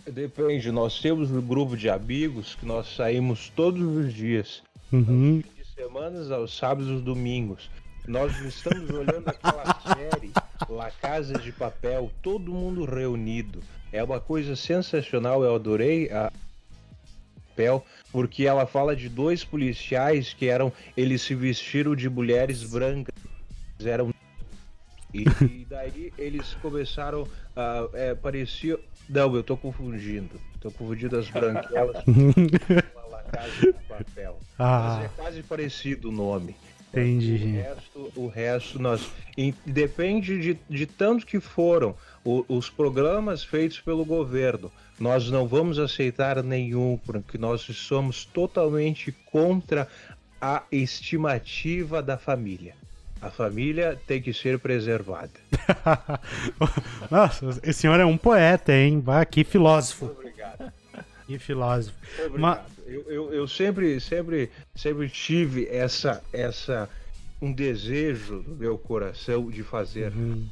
Depende, nós temos um grupo de amigos que nós saímos todos os dias. Uhum. de semanas aos sábados e domingos. Nós estamos olhando aquela <laughs> série La Casa de Papel, todo mundo reunido. É uma coisa sensacional, eu adorei a papel, porque ela fala de dois policiais que eram, eles se vestiram de mulheres brancas eram e daí eles começaram a. É, parecia. Não, eu tô confundindo. Tô confundindo as branquelas <laughs> com a de Papel. Ah. Mas é quase parecido o nome. O Entendi. resto, o resto nós. depende de, de tanto que foram o- os programas feitos pelo governo. Nós não vamos aceitar nenhum, porque nós somos totalmente contra a estimativa da família. A família tem que ser preservada. <laughs> Nossa, esse senhor é um poeta, hein? Bah, que filósofo. Obrigado. Que filósofo. Obrigado. Ma- Eu, eu, eu sempre, sempre, sempre tive essa, essa, um desejo no meu coração de fazer Hum.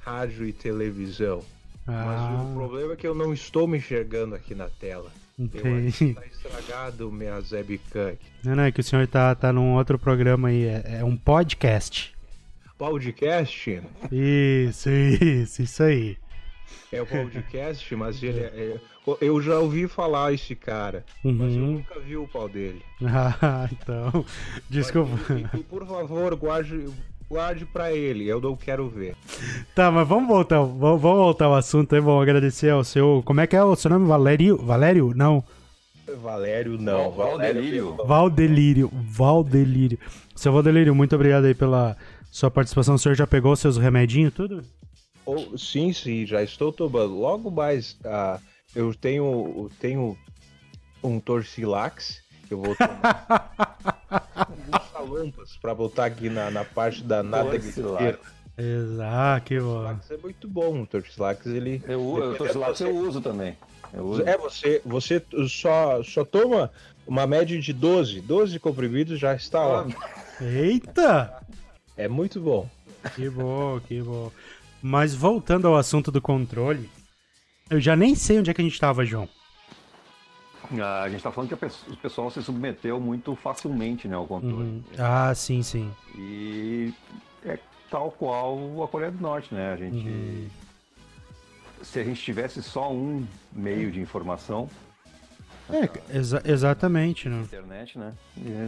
rádio e televisão. Mas Ah, o problema é que eu não estou me enxergando aqui na tela. Tá estragado minha webcam. Não, não, é que o senhor tá, tá num outro programa aí. É, é um podcast. Podcast Isso, isso, isso aí. é o podcast, mas ele é, é- Eu já ouvi falar esse cara, mas eu Uhum. nunca vi o pau dele. <laughs> Ah, então. Desculpa. E, e, por favor, guarde, guarde pra ele, eu não quero ver. Tá, mas vamos voltar. Vamos, vamos voltar ao assunto aí. Vamos agradecer ao seu. Como é que é o seu nome? Valério? Valério? Não. Valério não. Val- Valdelírio. Valdelírio. Valdelírio. Seu Valdelírio, muito obrigado aí pela sua participação. O senhor já pegou seus remedinhos, tudo? Oh, sim, sim, já estou tomando. Logo mais, ah, eu tenho, eu tenho um Torcilax que eu vou <laughs> tomar. Salompas para botar aqui na, na parte da nada esquerda. Exato, que bom. Torcilax é muito bom, o Torcilax ele... Eu, eu, uso também. Eu uso. É, você, você só, só toma uma média de 12, 12 comprimidos já está Ah, ótimo. Eita! É muito bom. Que bom, que bom. Mas voltando ao assunto do controle, eu já nem sei onde é que a gente tava, João. Ah, a gente tá falando que o pessoal se submeteu muito facilmente né, ao controle. Uhum. Ah, sim, sim. E é tal qual a Coreia do Norte, né? A gente. Uhum. Se a gente tivesse só um meio de informação, É, exa- exatamente, né? internet, né?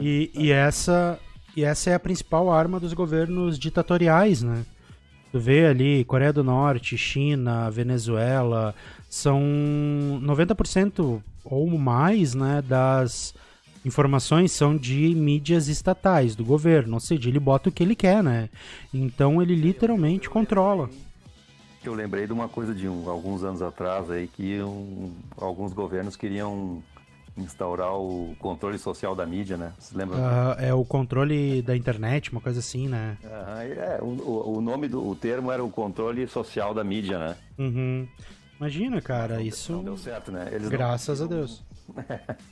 E, e essa e essa é a principal arma dos governos ditatoriais, né? Tu vê ali Coreia do Norte, China, Venezuela, são 90% ou mais, né, das informações são de mídias estatais, do governo, ou seja, ele bota o que ele quer, né? Então ele literalmente controla. Eu lembrei de uma coisa de um- alguns anos atrás aí que um- alguns governos queriam instaurar o controle social da mídia, né? Você lembra? Ah, é o controle da internet, uma coisa assim, né? Aham, é, o, o- o nome do o termo era o controle social da mídia, né? Uhum. Imagina, cara, isso. Não deu certo, né? Eles não- Graças a Deus. <laughs>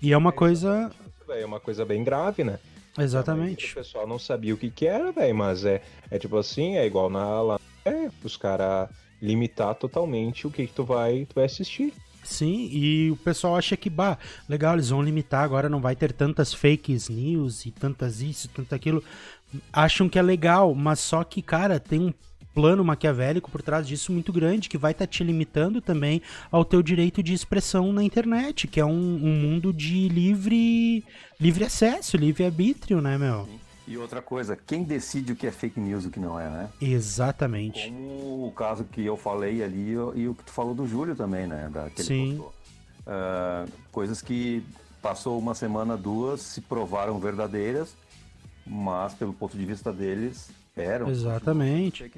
E é uma coisa. É uma coisa bem grave, né? O Exatamente. pessoal não sabia o que que era, velho, mas é, é tipo assim, é igual na lá, é, os caras limitar totalmente o que que tu vai, tu vai assistir. Sim, e o pessoal acha que, bah, legal, eles vão limitar, agora não vai ter tantas fake news e tantas isso, tanto aquilo. Acham que é legal, mas só que, cara, tem um plano maquiavélico por trás disso muito grande que vai estar te limitando também ao teu direito de expressão na internet, que é um, um mundo de livre livre acesso, livre arbítrio, né, meu? E outra coisa, quem decide o que é fake news e o que não é, né? Exatamente. Como o caso que eu falei ali e o que tu falou do Júlio também, né? Da, que Sim. Ah, coisas que passou uma semana, duas, se provaram verdadeiras, mas pelo ponto de vista deles eram Exatamente.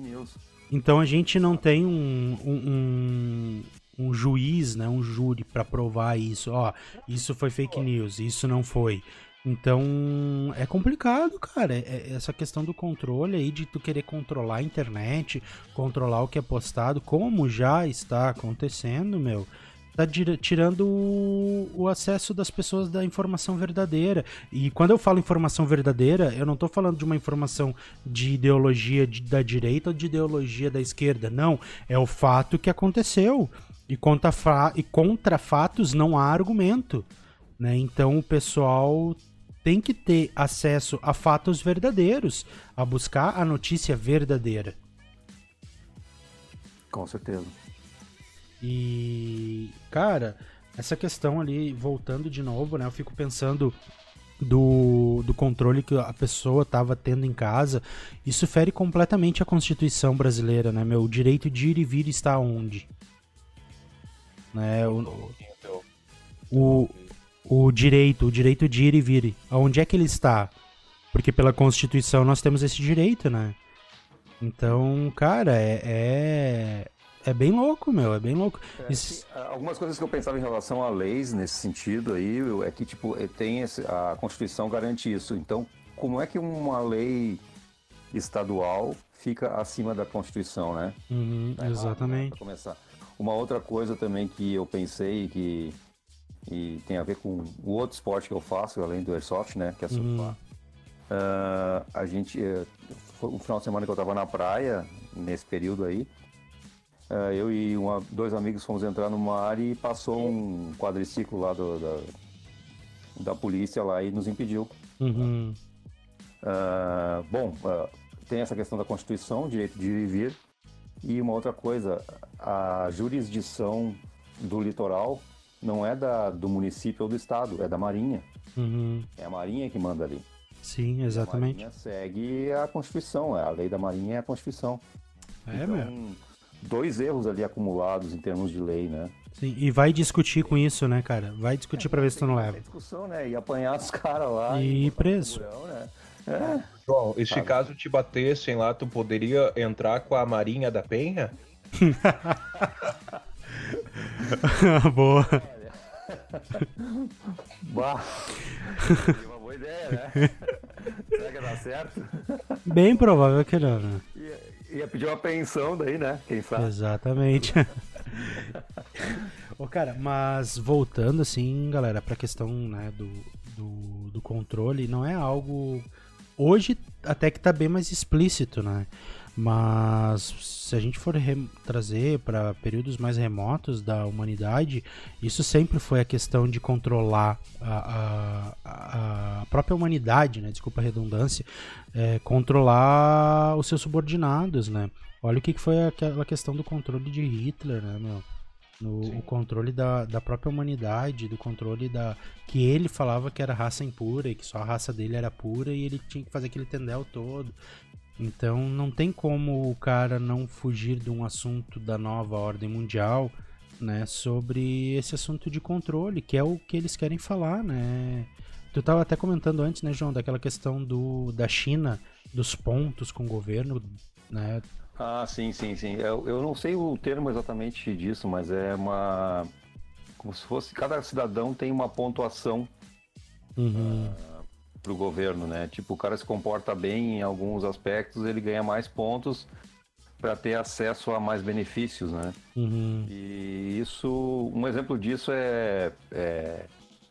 Então a gente não tem um, um, um, um juiz, né, um júri para provar isso. Ó, isso foi fake news, isso não foi. Então é complicado, cara. É- é essa questão do controle aí de tu querer controlar a internet, controlar o que é postado, como já está acontecendo, meu. Tá tira- tirando o, o acesso das pessoas da informação verdadeira. E quando eu falo informação verdadeira, eu não tô falando de uma informação de ideologia de- da direita ou de ideologia da esquerda. Não. É o fato que aconteceu. E contra, fa- e contra fatos não há argumento. Né? Então o pessoal tem que ter acesso a fatos verdadeiros, a buscar a notícia verdadeira. Com certeza. E, cara, essa questão ali, voltando de novo, né? Eu fico pensando do do, controle que a pessoa estava tendo em casa, isso fere completamente a Constituição brasileira, né, meu? O direito de ir e vir está onde? Né, o, o, o direito, o direito de ir e vir, aonde é que ele está? Porque pela Constituição nós temos esse direito, né? Então, cara, é, é, é bem louco, meu, é bem louco. É, Isso... Algumas coisas que eu pensava em relação a leis nesse sentido aí é que, tipo, é, tem esse, a Constituição garante isso. Então, como é que uma lei estadual fica acima da Constituição, né? Uhum, tá exatamente. Errado, né, começar. Uma outra coisa também que eu pensei que e tem a ver com o outro esporte que eu faço, além do airsoft, né? Que é surfar. Uhum. Uh, a gente, uh, foi um final de semana que eu estava na praia, nesse período aí, eu e uma, dois amigos fomos entrar no mar e passou um quadriciclo lá do, da, da polícia lá e nos impediu. Uhum. bom, tem essa questão da Constituição, direito de ir e uma outra coisa, a jurisdição do litoral não é da, do município ou do estado, é da Marinha. Uhum. É a Marinha que manda ali. Sim, exatamente. A Marinha segue a Constituição, é, a lei da Marinha é a Constituição. É, então, mesmo. Dois erros ali acumulados em termos de lei, né? Sim, e vai discutir com isso, né, cara? Vai discutir é, pra ver se tu não leva. discussão, né? E apanhar os caras lá. E, e preso. né? é. João, e se caso te batessem lá, tu poderia entrar com a Marinha da Penha? <laughs> Boa. <laughs> Bah boa ideia, né? <laughs> Será que dá certo? Bem provável que não, né? Ia, pedir uma pensão daí, né? Quem sabe? Exatamente. <laughs> Ô, cara, mas voltando assim, galera, pra questão né, do, do, do controle, não é algo. Hoje até que tá bem mais explícito, né? Mas se a gente for trazer para períodos mais remotos da humanidade, isso sempre foi a questão de controlar a, a, a própria humanidade, né? desculpa a redundância, é, controlar os seus subordinados. Né? Olha o que foi aquela questão do controle de Hitler, né, meu? No, o controle da, da própria humanidade, do controle da. que ele falava que era raça impura e que só a raça dele era pura e ele tinha que fazer aquele tendel todo. Então não tem como o cara não fugir de um assunto da nova ordem mundial, né, sobre esse assunto de controle, que é o que eles querem falar, né? Tu estava até comentando antes, né, João, daquela questão do da China, dos pontos com o governo, né? Ah, sim, sim, sim. Eu, eu não sei o termo exatamente disso, mas é uma como se fosse cada cidadão tem uma pontuação. Uhum. Uh para o governo, né? Tipo, o cara se comporta bem em alguns aspectos, ele ganha mais pontos para ter acesso a mais benefícios, né? Uhum. E isso, um exemplo disso é, é,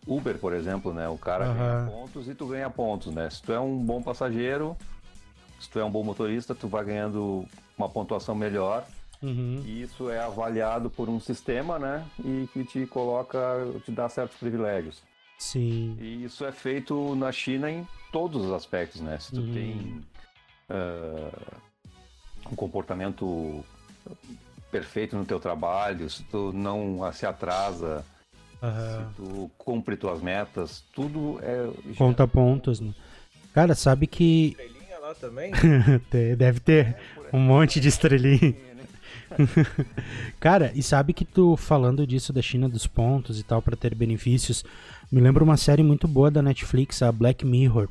Uber, por exemplo, né? O cara uhum. ganha pontos e tu ganha pontos, né? Se tu é um bom passageiro, se tu é um bom motorista, tu vai ganhando uma pontuação melhor. Uhum. E isso é avaliado por um sistema, né? E que te coloca, te dá certos privilégios. Sim. E isso é feito na China em todos os aspectos, né? Se tu uhum. tem uh, um comportamento perfeito no teu trabalho, se tu não se atrasa, uhum. se tu cumpre tuas metas, tudo é... Conta pontos, né? Cara, sabe que... Estrelinha lá também? <laughs> Deve ter um monte de estrelinha. <laughs> Cara, e sabe que tu falando disso da China dos pontos e tal para ter benefícios, me lembra uma série muito boa da Netflix, a Black Mirror,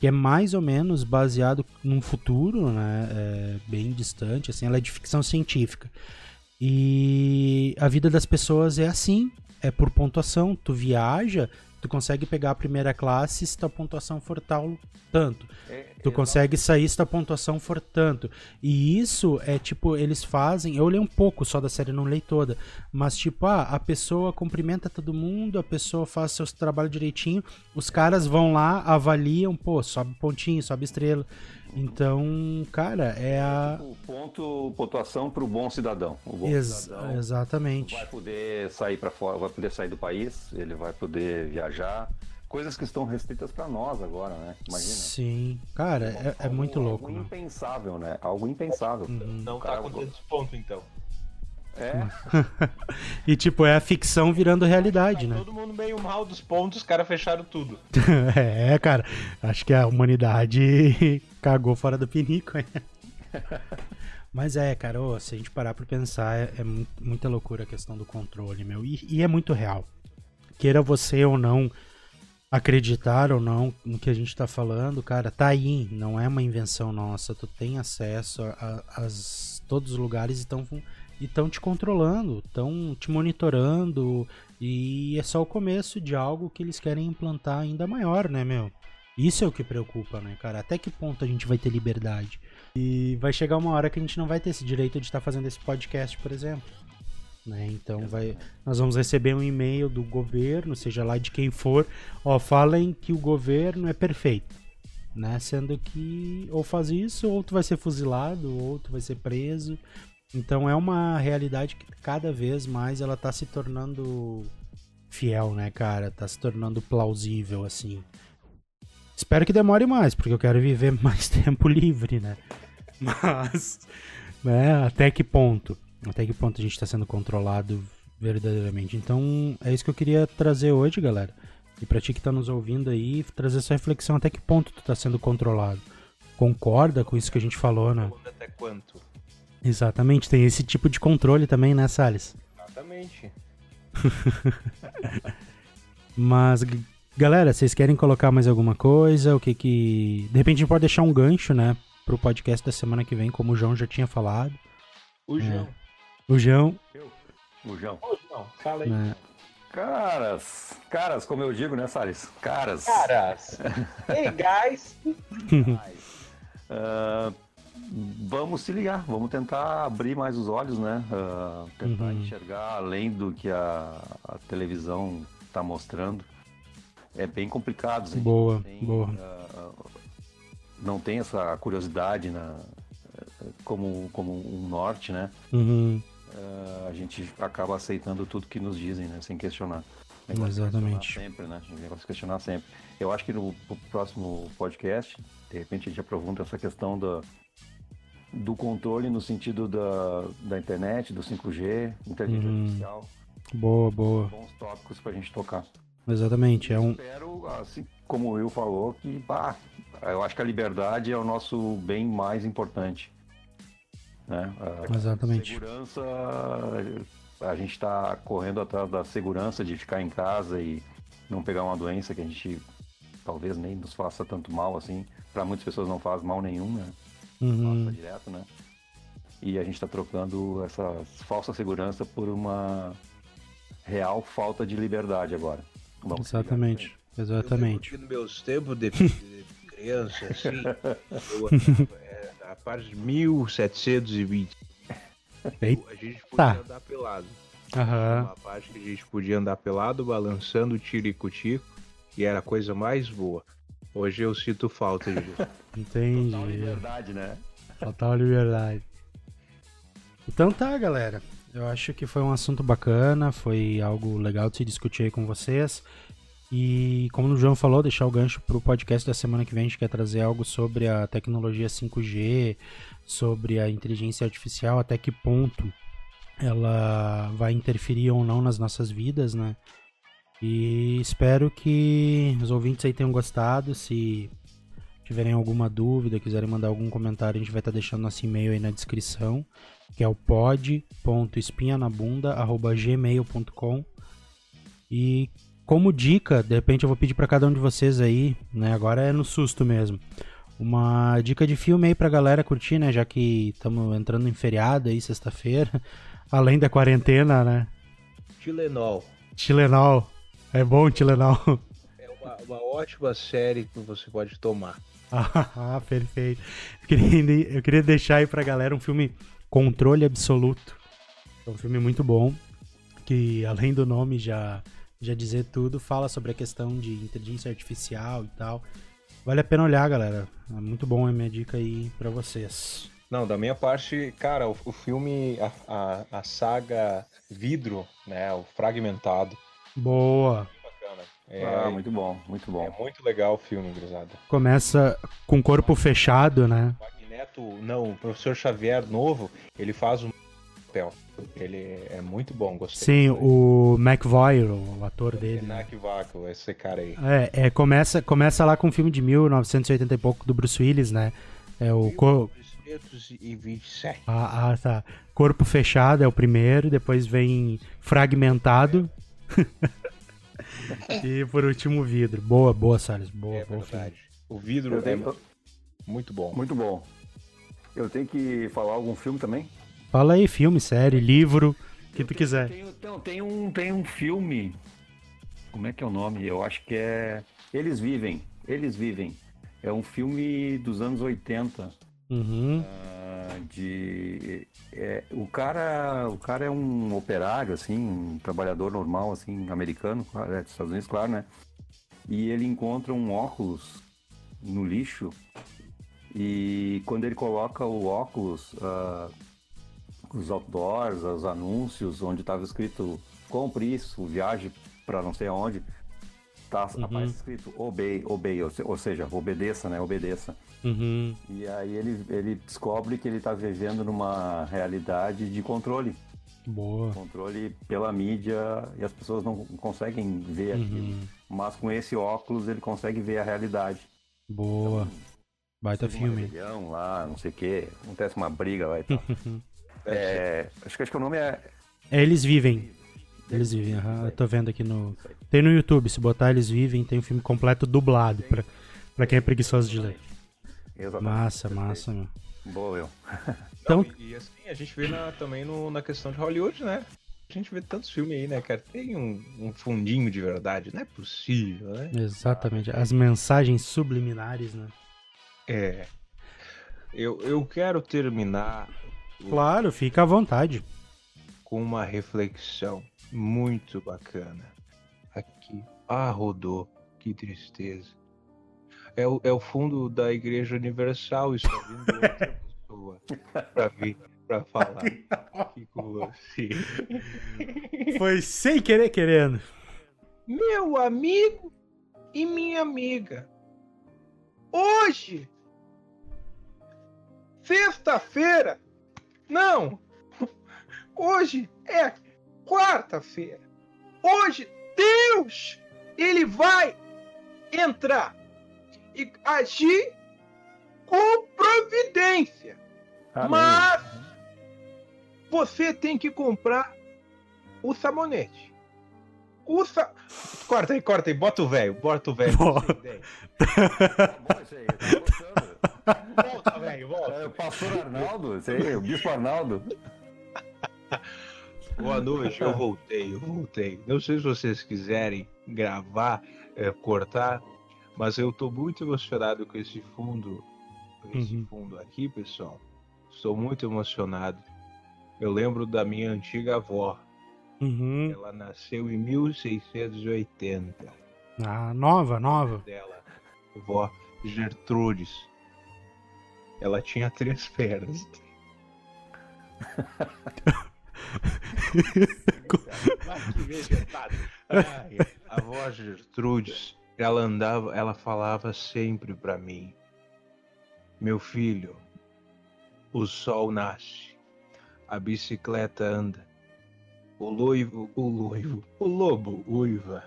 que é mais ou menos baseado num futuro, né, é, bem distante, assim, ela é de ficção científica. E a vida das pessoas é assim, é por pontuação, tu viaja, tu consegue pegar a primeira classe se tua pontuação for tal tanto. É, tu consegue sair se tua pontuação for tanto. E isso é tipo, eles fazem. Eu olhei um pouco só da série, não leio toda. Mas, tipo, ah, a pessoa cumprimenta todo mundo, a pessoa faz seu trabalho direitinho. Os caras vão lá, avaliam, pô, sobe pontinho, sobe estrela. Então, cara, é a. O ponto, pontuação para o bom cidadão. O bom Ex cidadão exatamente. Vai poder sair para fora, vai poder sair do país, ele vai poder viajar. Coisas que estão restritas para nós agora, né? Imagina. Sim, cara, é, é muito louco. Algo né? impensável, né? Algo impensável. Uhum. Não tá com tantos pontos, então. É, <laughs> E tipo, é a ficção virando realidade, né? Todo mundo meio mal dos pontos, os caras fecharam tudo. <laughs> É, cara, acho que a humanidade <laughs> cagou fora do pinico, hein? Mas é, cara, ô, se a gente parar pra pensar, é, é mu- muita loucura a questão do controle, meu. E, e é muito real. Queira você ou não acreditar ou não no que a gente tá falando, cara, tá aí, não é uma invenção nossa. Tu tem acesso a, a- as, todos os lugares estão e estão te controlando, estão te monitorando, e é só o começo de algo que eles querem implantar ainda maior, né, meu? Isso é o que preocupa, né, cara? Até que ponto a gente vai ter liberdade? E vai chegar uma hora que a gente não vai ter esse direito de estar fazendo esse podcast, por exemplo. Né? Então vai, nós vamos receber um e-mail do governo, seja lá de quem for, ó, falem que o governo é perfeito. Né? Sendo que ou faz isso, ou tu vai ser fuzilado, ou tu vai ser preso. Então é uma realidade que cada vez mais ela tá se tornando fiel, né, cara? Tá se tornando plausível, assim. Espero que demore mais, porque eu quero viver <laughs> mais tempo livre, né? Mas, né, até que ponto? Até que ponto a gente tá sendo controlado verdadeiramente? Então, é isso que eu queria trazer hoje, galera. E pra ti que tá nos ouvindo aí, trazer essa reflexão até que ponto tu tá sendo controlado. Concorda com isso que a gente falou, né? Até quanto? Exatamente, tem esse tipo de controle também, né, Salles? Exatamente. <laughs> Mas, galera, vocês querem colocar mais alguma coisa? O que que. De repente a gente pode deixar um gancho, né? Pro podcast da semana que vem, como o João já tinha falado. O João. O João, o João. Ô, João, fala aí. né? Caras, caras, como eu digo, né, Salles? Caras. Caras. <laughs> Hey, guys. <laughs> Vamos se ligar, vamos tentar abrir mais os olhos, né? Ah, tentar Uhum. enxergar além do que a, a televisão está mostrando. É bem complicado, gente. Boa, não tem, boa. ah, não tem essa curiosidade na, como, como um norte, né? Uhum, Ah, a gente acaba aceitando tudo que nos dizem, né? Sem questionar. É Exatamente. Sempre, né? O negócio é questionar sempre. Eu acho que no, próximo podcast, de repente a gente aprofunda essa questão da, do controle no sentido da, da internet, do 5G, inteligência Uhum. artificial. boa, boa. Bons tópicos pra gente tocar. Exatamente, é um. Espero, assim como o Will falou, que bah, eu acho que a liberdade é o nosso bem mais importante. Né? A Exatamente. segurança, a gente está correndo atrás da segurança de ficar em casa e não pegar uma doença que a gente talvez nem nos faça tanto mal assim. Para muitas pessoas não faz mal nenhum, né? Passa Uhum, direto, né? E a gente está trocando essa falsa segurança por uma real falta de liberdade agora. Vamos exatamente, exatamente. Nos meus tempos de, de criança, assim, eu é, a parte de 1720, Eita. a gente podia andar pelado. Aham, Uma parte que a gente podia andar pelado, balançando o tirico-tico, e era a coisa mais boa. Hoje eu sinto falta <laughs> disso. Total entendi. liberdade, né? Total liberdade. Então tá, galera. Eu acho que foi um assunto bacana, foi algo legal de se discutir aí com vocês. E como o João falou, deixar o gancho pro podcast da semana que vem, a gente quer trazer algo sobre a tecnologia 5G, sobre a inteligência artificial, até que ponto ela vai interferir ou não nas nossas vidas, né? E espero que os ouvintes aí tenham gostado. Se tiverem alguma dúvida, quiserem mandar algum comentário, a gente vai estar deixando nosso e-mail aí na descrição, que é o pod.espinhanabunda@gmail.com. E como dica, de repente eu vou pedir para cada um de vocês aí, né, agora é no susto mesmo. Uma dica de filme aí pra galera curtir, né, já que estamos entrando em feriado aí sexta-feira, <laughs> além da quarentena, né? Tilenol Tilenol. É bom Tilenol. é uma, uma ótima série que você pode tomar. <laughs> Ah, perfeito. Eu queria, eu queria deixar aí pra galera um filme Controle Absoluto. É um filme muito bom, que além do nome já, já dizer tudo, fala sobre a questão de inteligência artificial e tal. Vale a pena olhar, galera. É muito bom, é minha dica aí pra vocês. Não, da minha parte, cara, o, o filme, a, a, a saga Vidro, né, o Fragmentado, Boa. É, Ah, muito bom, muito é bom. muito legal o filme, gurizada. Começa com o corpo fechado, né? Magneto, não, o professor Xavier novo, ele faz um papel. Ele é muito bom, gostei. Sim, o McVoy, o ator dele. né? Renak Vaco, esse cara aí. É, é, começa, começa lá com um filme de 1980 e pouco do Bruce Willis, né? É o co- 1927. ah, ah, tá. Corpo Fechado é o primeiro, depois vem Fragmentado. <laughs> e por último Vidro. Boa, boa, Salles. Boa, É boa verdade. O vidro Eu é tenho- muito bom. Muito bom. Eu tenho que falar algum filme também? Fala aí, filme, série, livro, o que tu quiser. Tem, tem, tem um, tem um filme. Como é que é o nome? Eu acho que é. Eles Vivem. Eles Vivem. É um filme dos anos 80. Uhum. ah, de. é, o, cara, o cara é um operário, assim, um trabalhador normal, assim, americano, é dos Estados Unidos, claro, né? E ele encontra um óculos no lixo. E quando ele coloca o óculos, ah, os outdoors, os anúncios, onde estava escrito compre isso, viaje para não sei aonde, tá, Uhum. aparece escrito obey, obey, ou, ou seja, obedeça, né? Obedeça. Uhum. E aí ele, ele descobre que ele está vivendo numa realidade de controle. Boa. Controle pela mídia e as pessoas não conseguem ver aquilo. Uhum. Mas com esse óculos ele consegue ver a realidade. Boa. Baita Teve uma filme. rebelião lá, não sei o quê. Acontece uma briga lá e tal. <laughs> É, acho, que, acho que o nome é. É, Eles Vivem. Eles Vivem, eu tô vendo aqui no. Tem no YouTube, se botar Eles Vivem, tem o filme completo dublado, pra, pra quem é preguiçoso de ler. Exatamente. Massa, massa, meu. Boa, eu. Então- Não, e, e assim, a gente vê na- também no- na questão de Hollywood, né? A gente vê tantos filmes aí, né, cara? Tem um, um fundinho de verdade, não é possível, né? Exatamente. As mensagens subliminares, né? É. Eu, eu quero terminar Claro, fica à vontade. com uma reflexão muito bacana. Aqui. Ah, rodou. Que tristeza. É o, é o fundo da Igreja Universal. Está vindo outra pessoa pra vir pra falar aqui com você. Foi sem querer querendo. Meu amigo e minha amiga. Hoje, sexta-feira, não, hoje é quarta-feira. Hoje, Deus, ele vai entrar e agir com providência. Amém. Mas você tem que comprar o sabonete. O sa... Corta aí, corta aí, bota o velho, bota o velho. Gostando. Volta, velho, É, volta. o pastor Arnaldo, esse aí, o bispo Arnaldo. Boa noite, eu voltei, eu voltei. Não sei se vocês quiserem gravar, eh, cortar, mas eu tô muito emocionado com esse fundo, com esse Uhum. fundo aqui, pessoal. Estou muito emocionado. Eu lembro da minha antiga avó. Uhum. Ela nasceu em 1680. Ah, nova, nova. dela, vó Gertrudes. Ela tinha três pernas. <laughs> Vai que vegetado. Ai, a vó Gertrudes, ela andava, ela falava sempre pra mim: Meu filho, o sol nasce, a bicicleta anda, o loivo, o loivo, o lobo uiva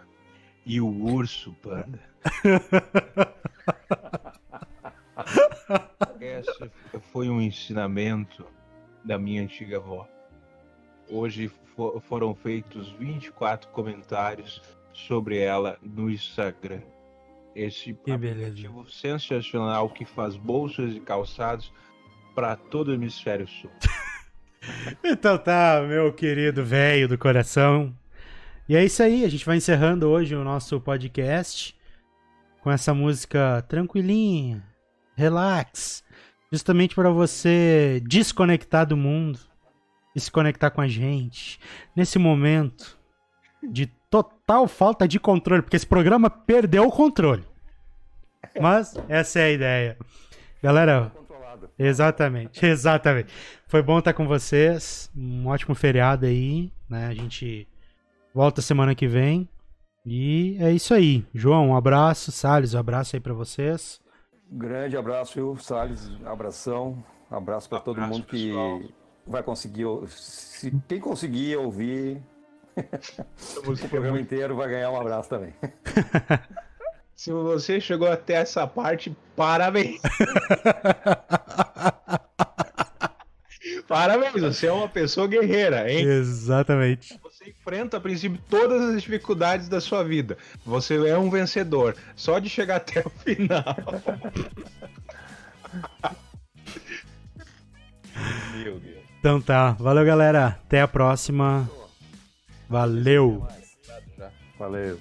e o urso panda. Esse foi um ensinamento da minha antiga avó. Hoje fo- foram feitos 24 comentários sobre ela no Instagram. Esse Que beleza. aplicativo sensacional que faz bolsas e calçados para todo o hemisfério sul. <laughs> Então tá, meu querido velho do coração. E é isso aí, a gente vai encerrando hoje o nosso podcast com essa música tranquilinha, relax, justamente para você desconectar do mundo e se conectar com a gente nesse momento de total falta de controle, porque esse programa perdeu o controle. Mas essa é a ideia. Galera, Controlado. Exatamente, exatamente. Foi bom estar com vocês. Um ótimo feriado aí, né? A gente volta semana que vem. E é isso aí. João, um abraço. Salles, um abraço aí pra vocês. Grande abraço, viu, Salles? Abração. Abraço para todo mundo que, pessoal. vai conseguir. Se, quem conseguir ouvir o programa inteiro vai ganhar um abraço também. <laughs> Se você chegou até essa parte, parabéns. <laughs> parabéns, você é uma pessoa guerreira, hein? Exatamente. Você enfrenta, a princípio, todas as dificuldades da sua vida. Você é um vencedor. Só de chegar até o final. <laughs> Meu Deus. Então tá, valeu galera, até a próxima. Valeu. Valeu.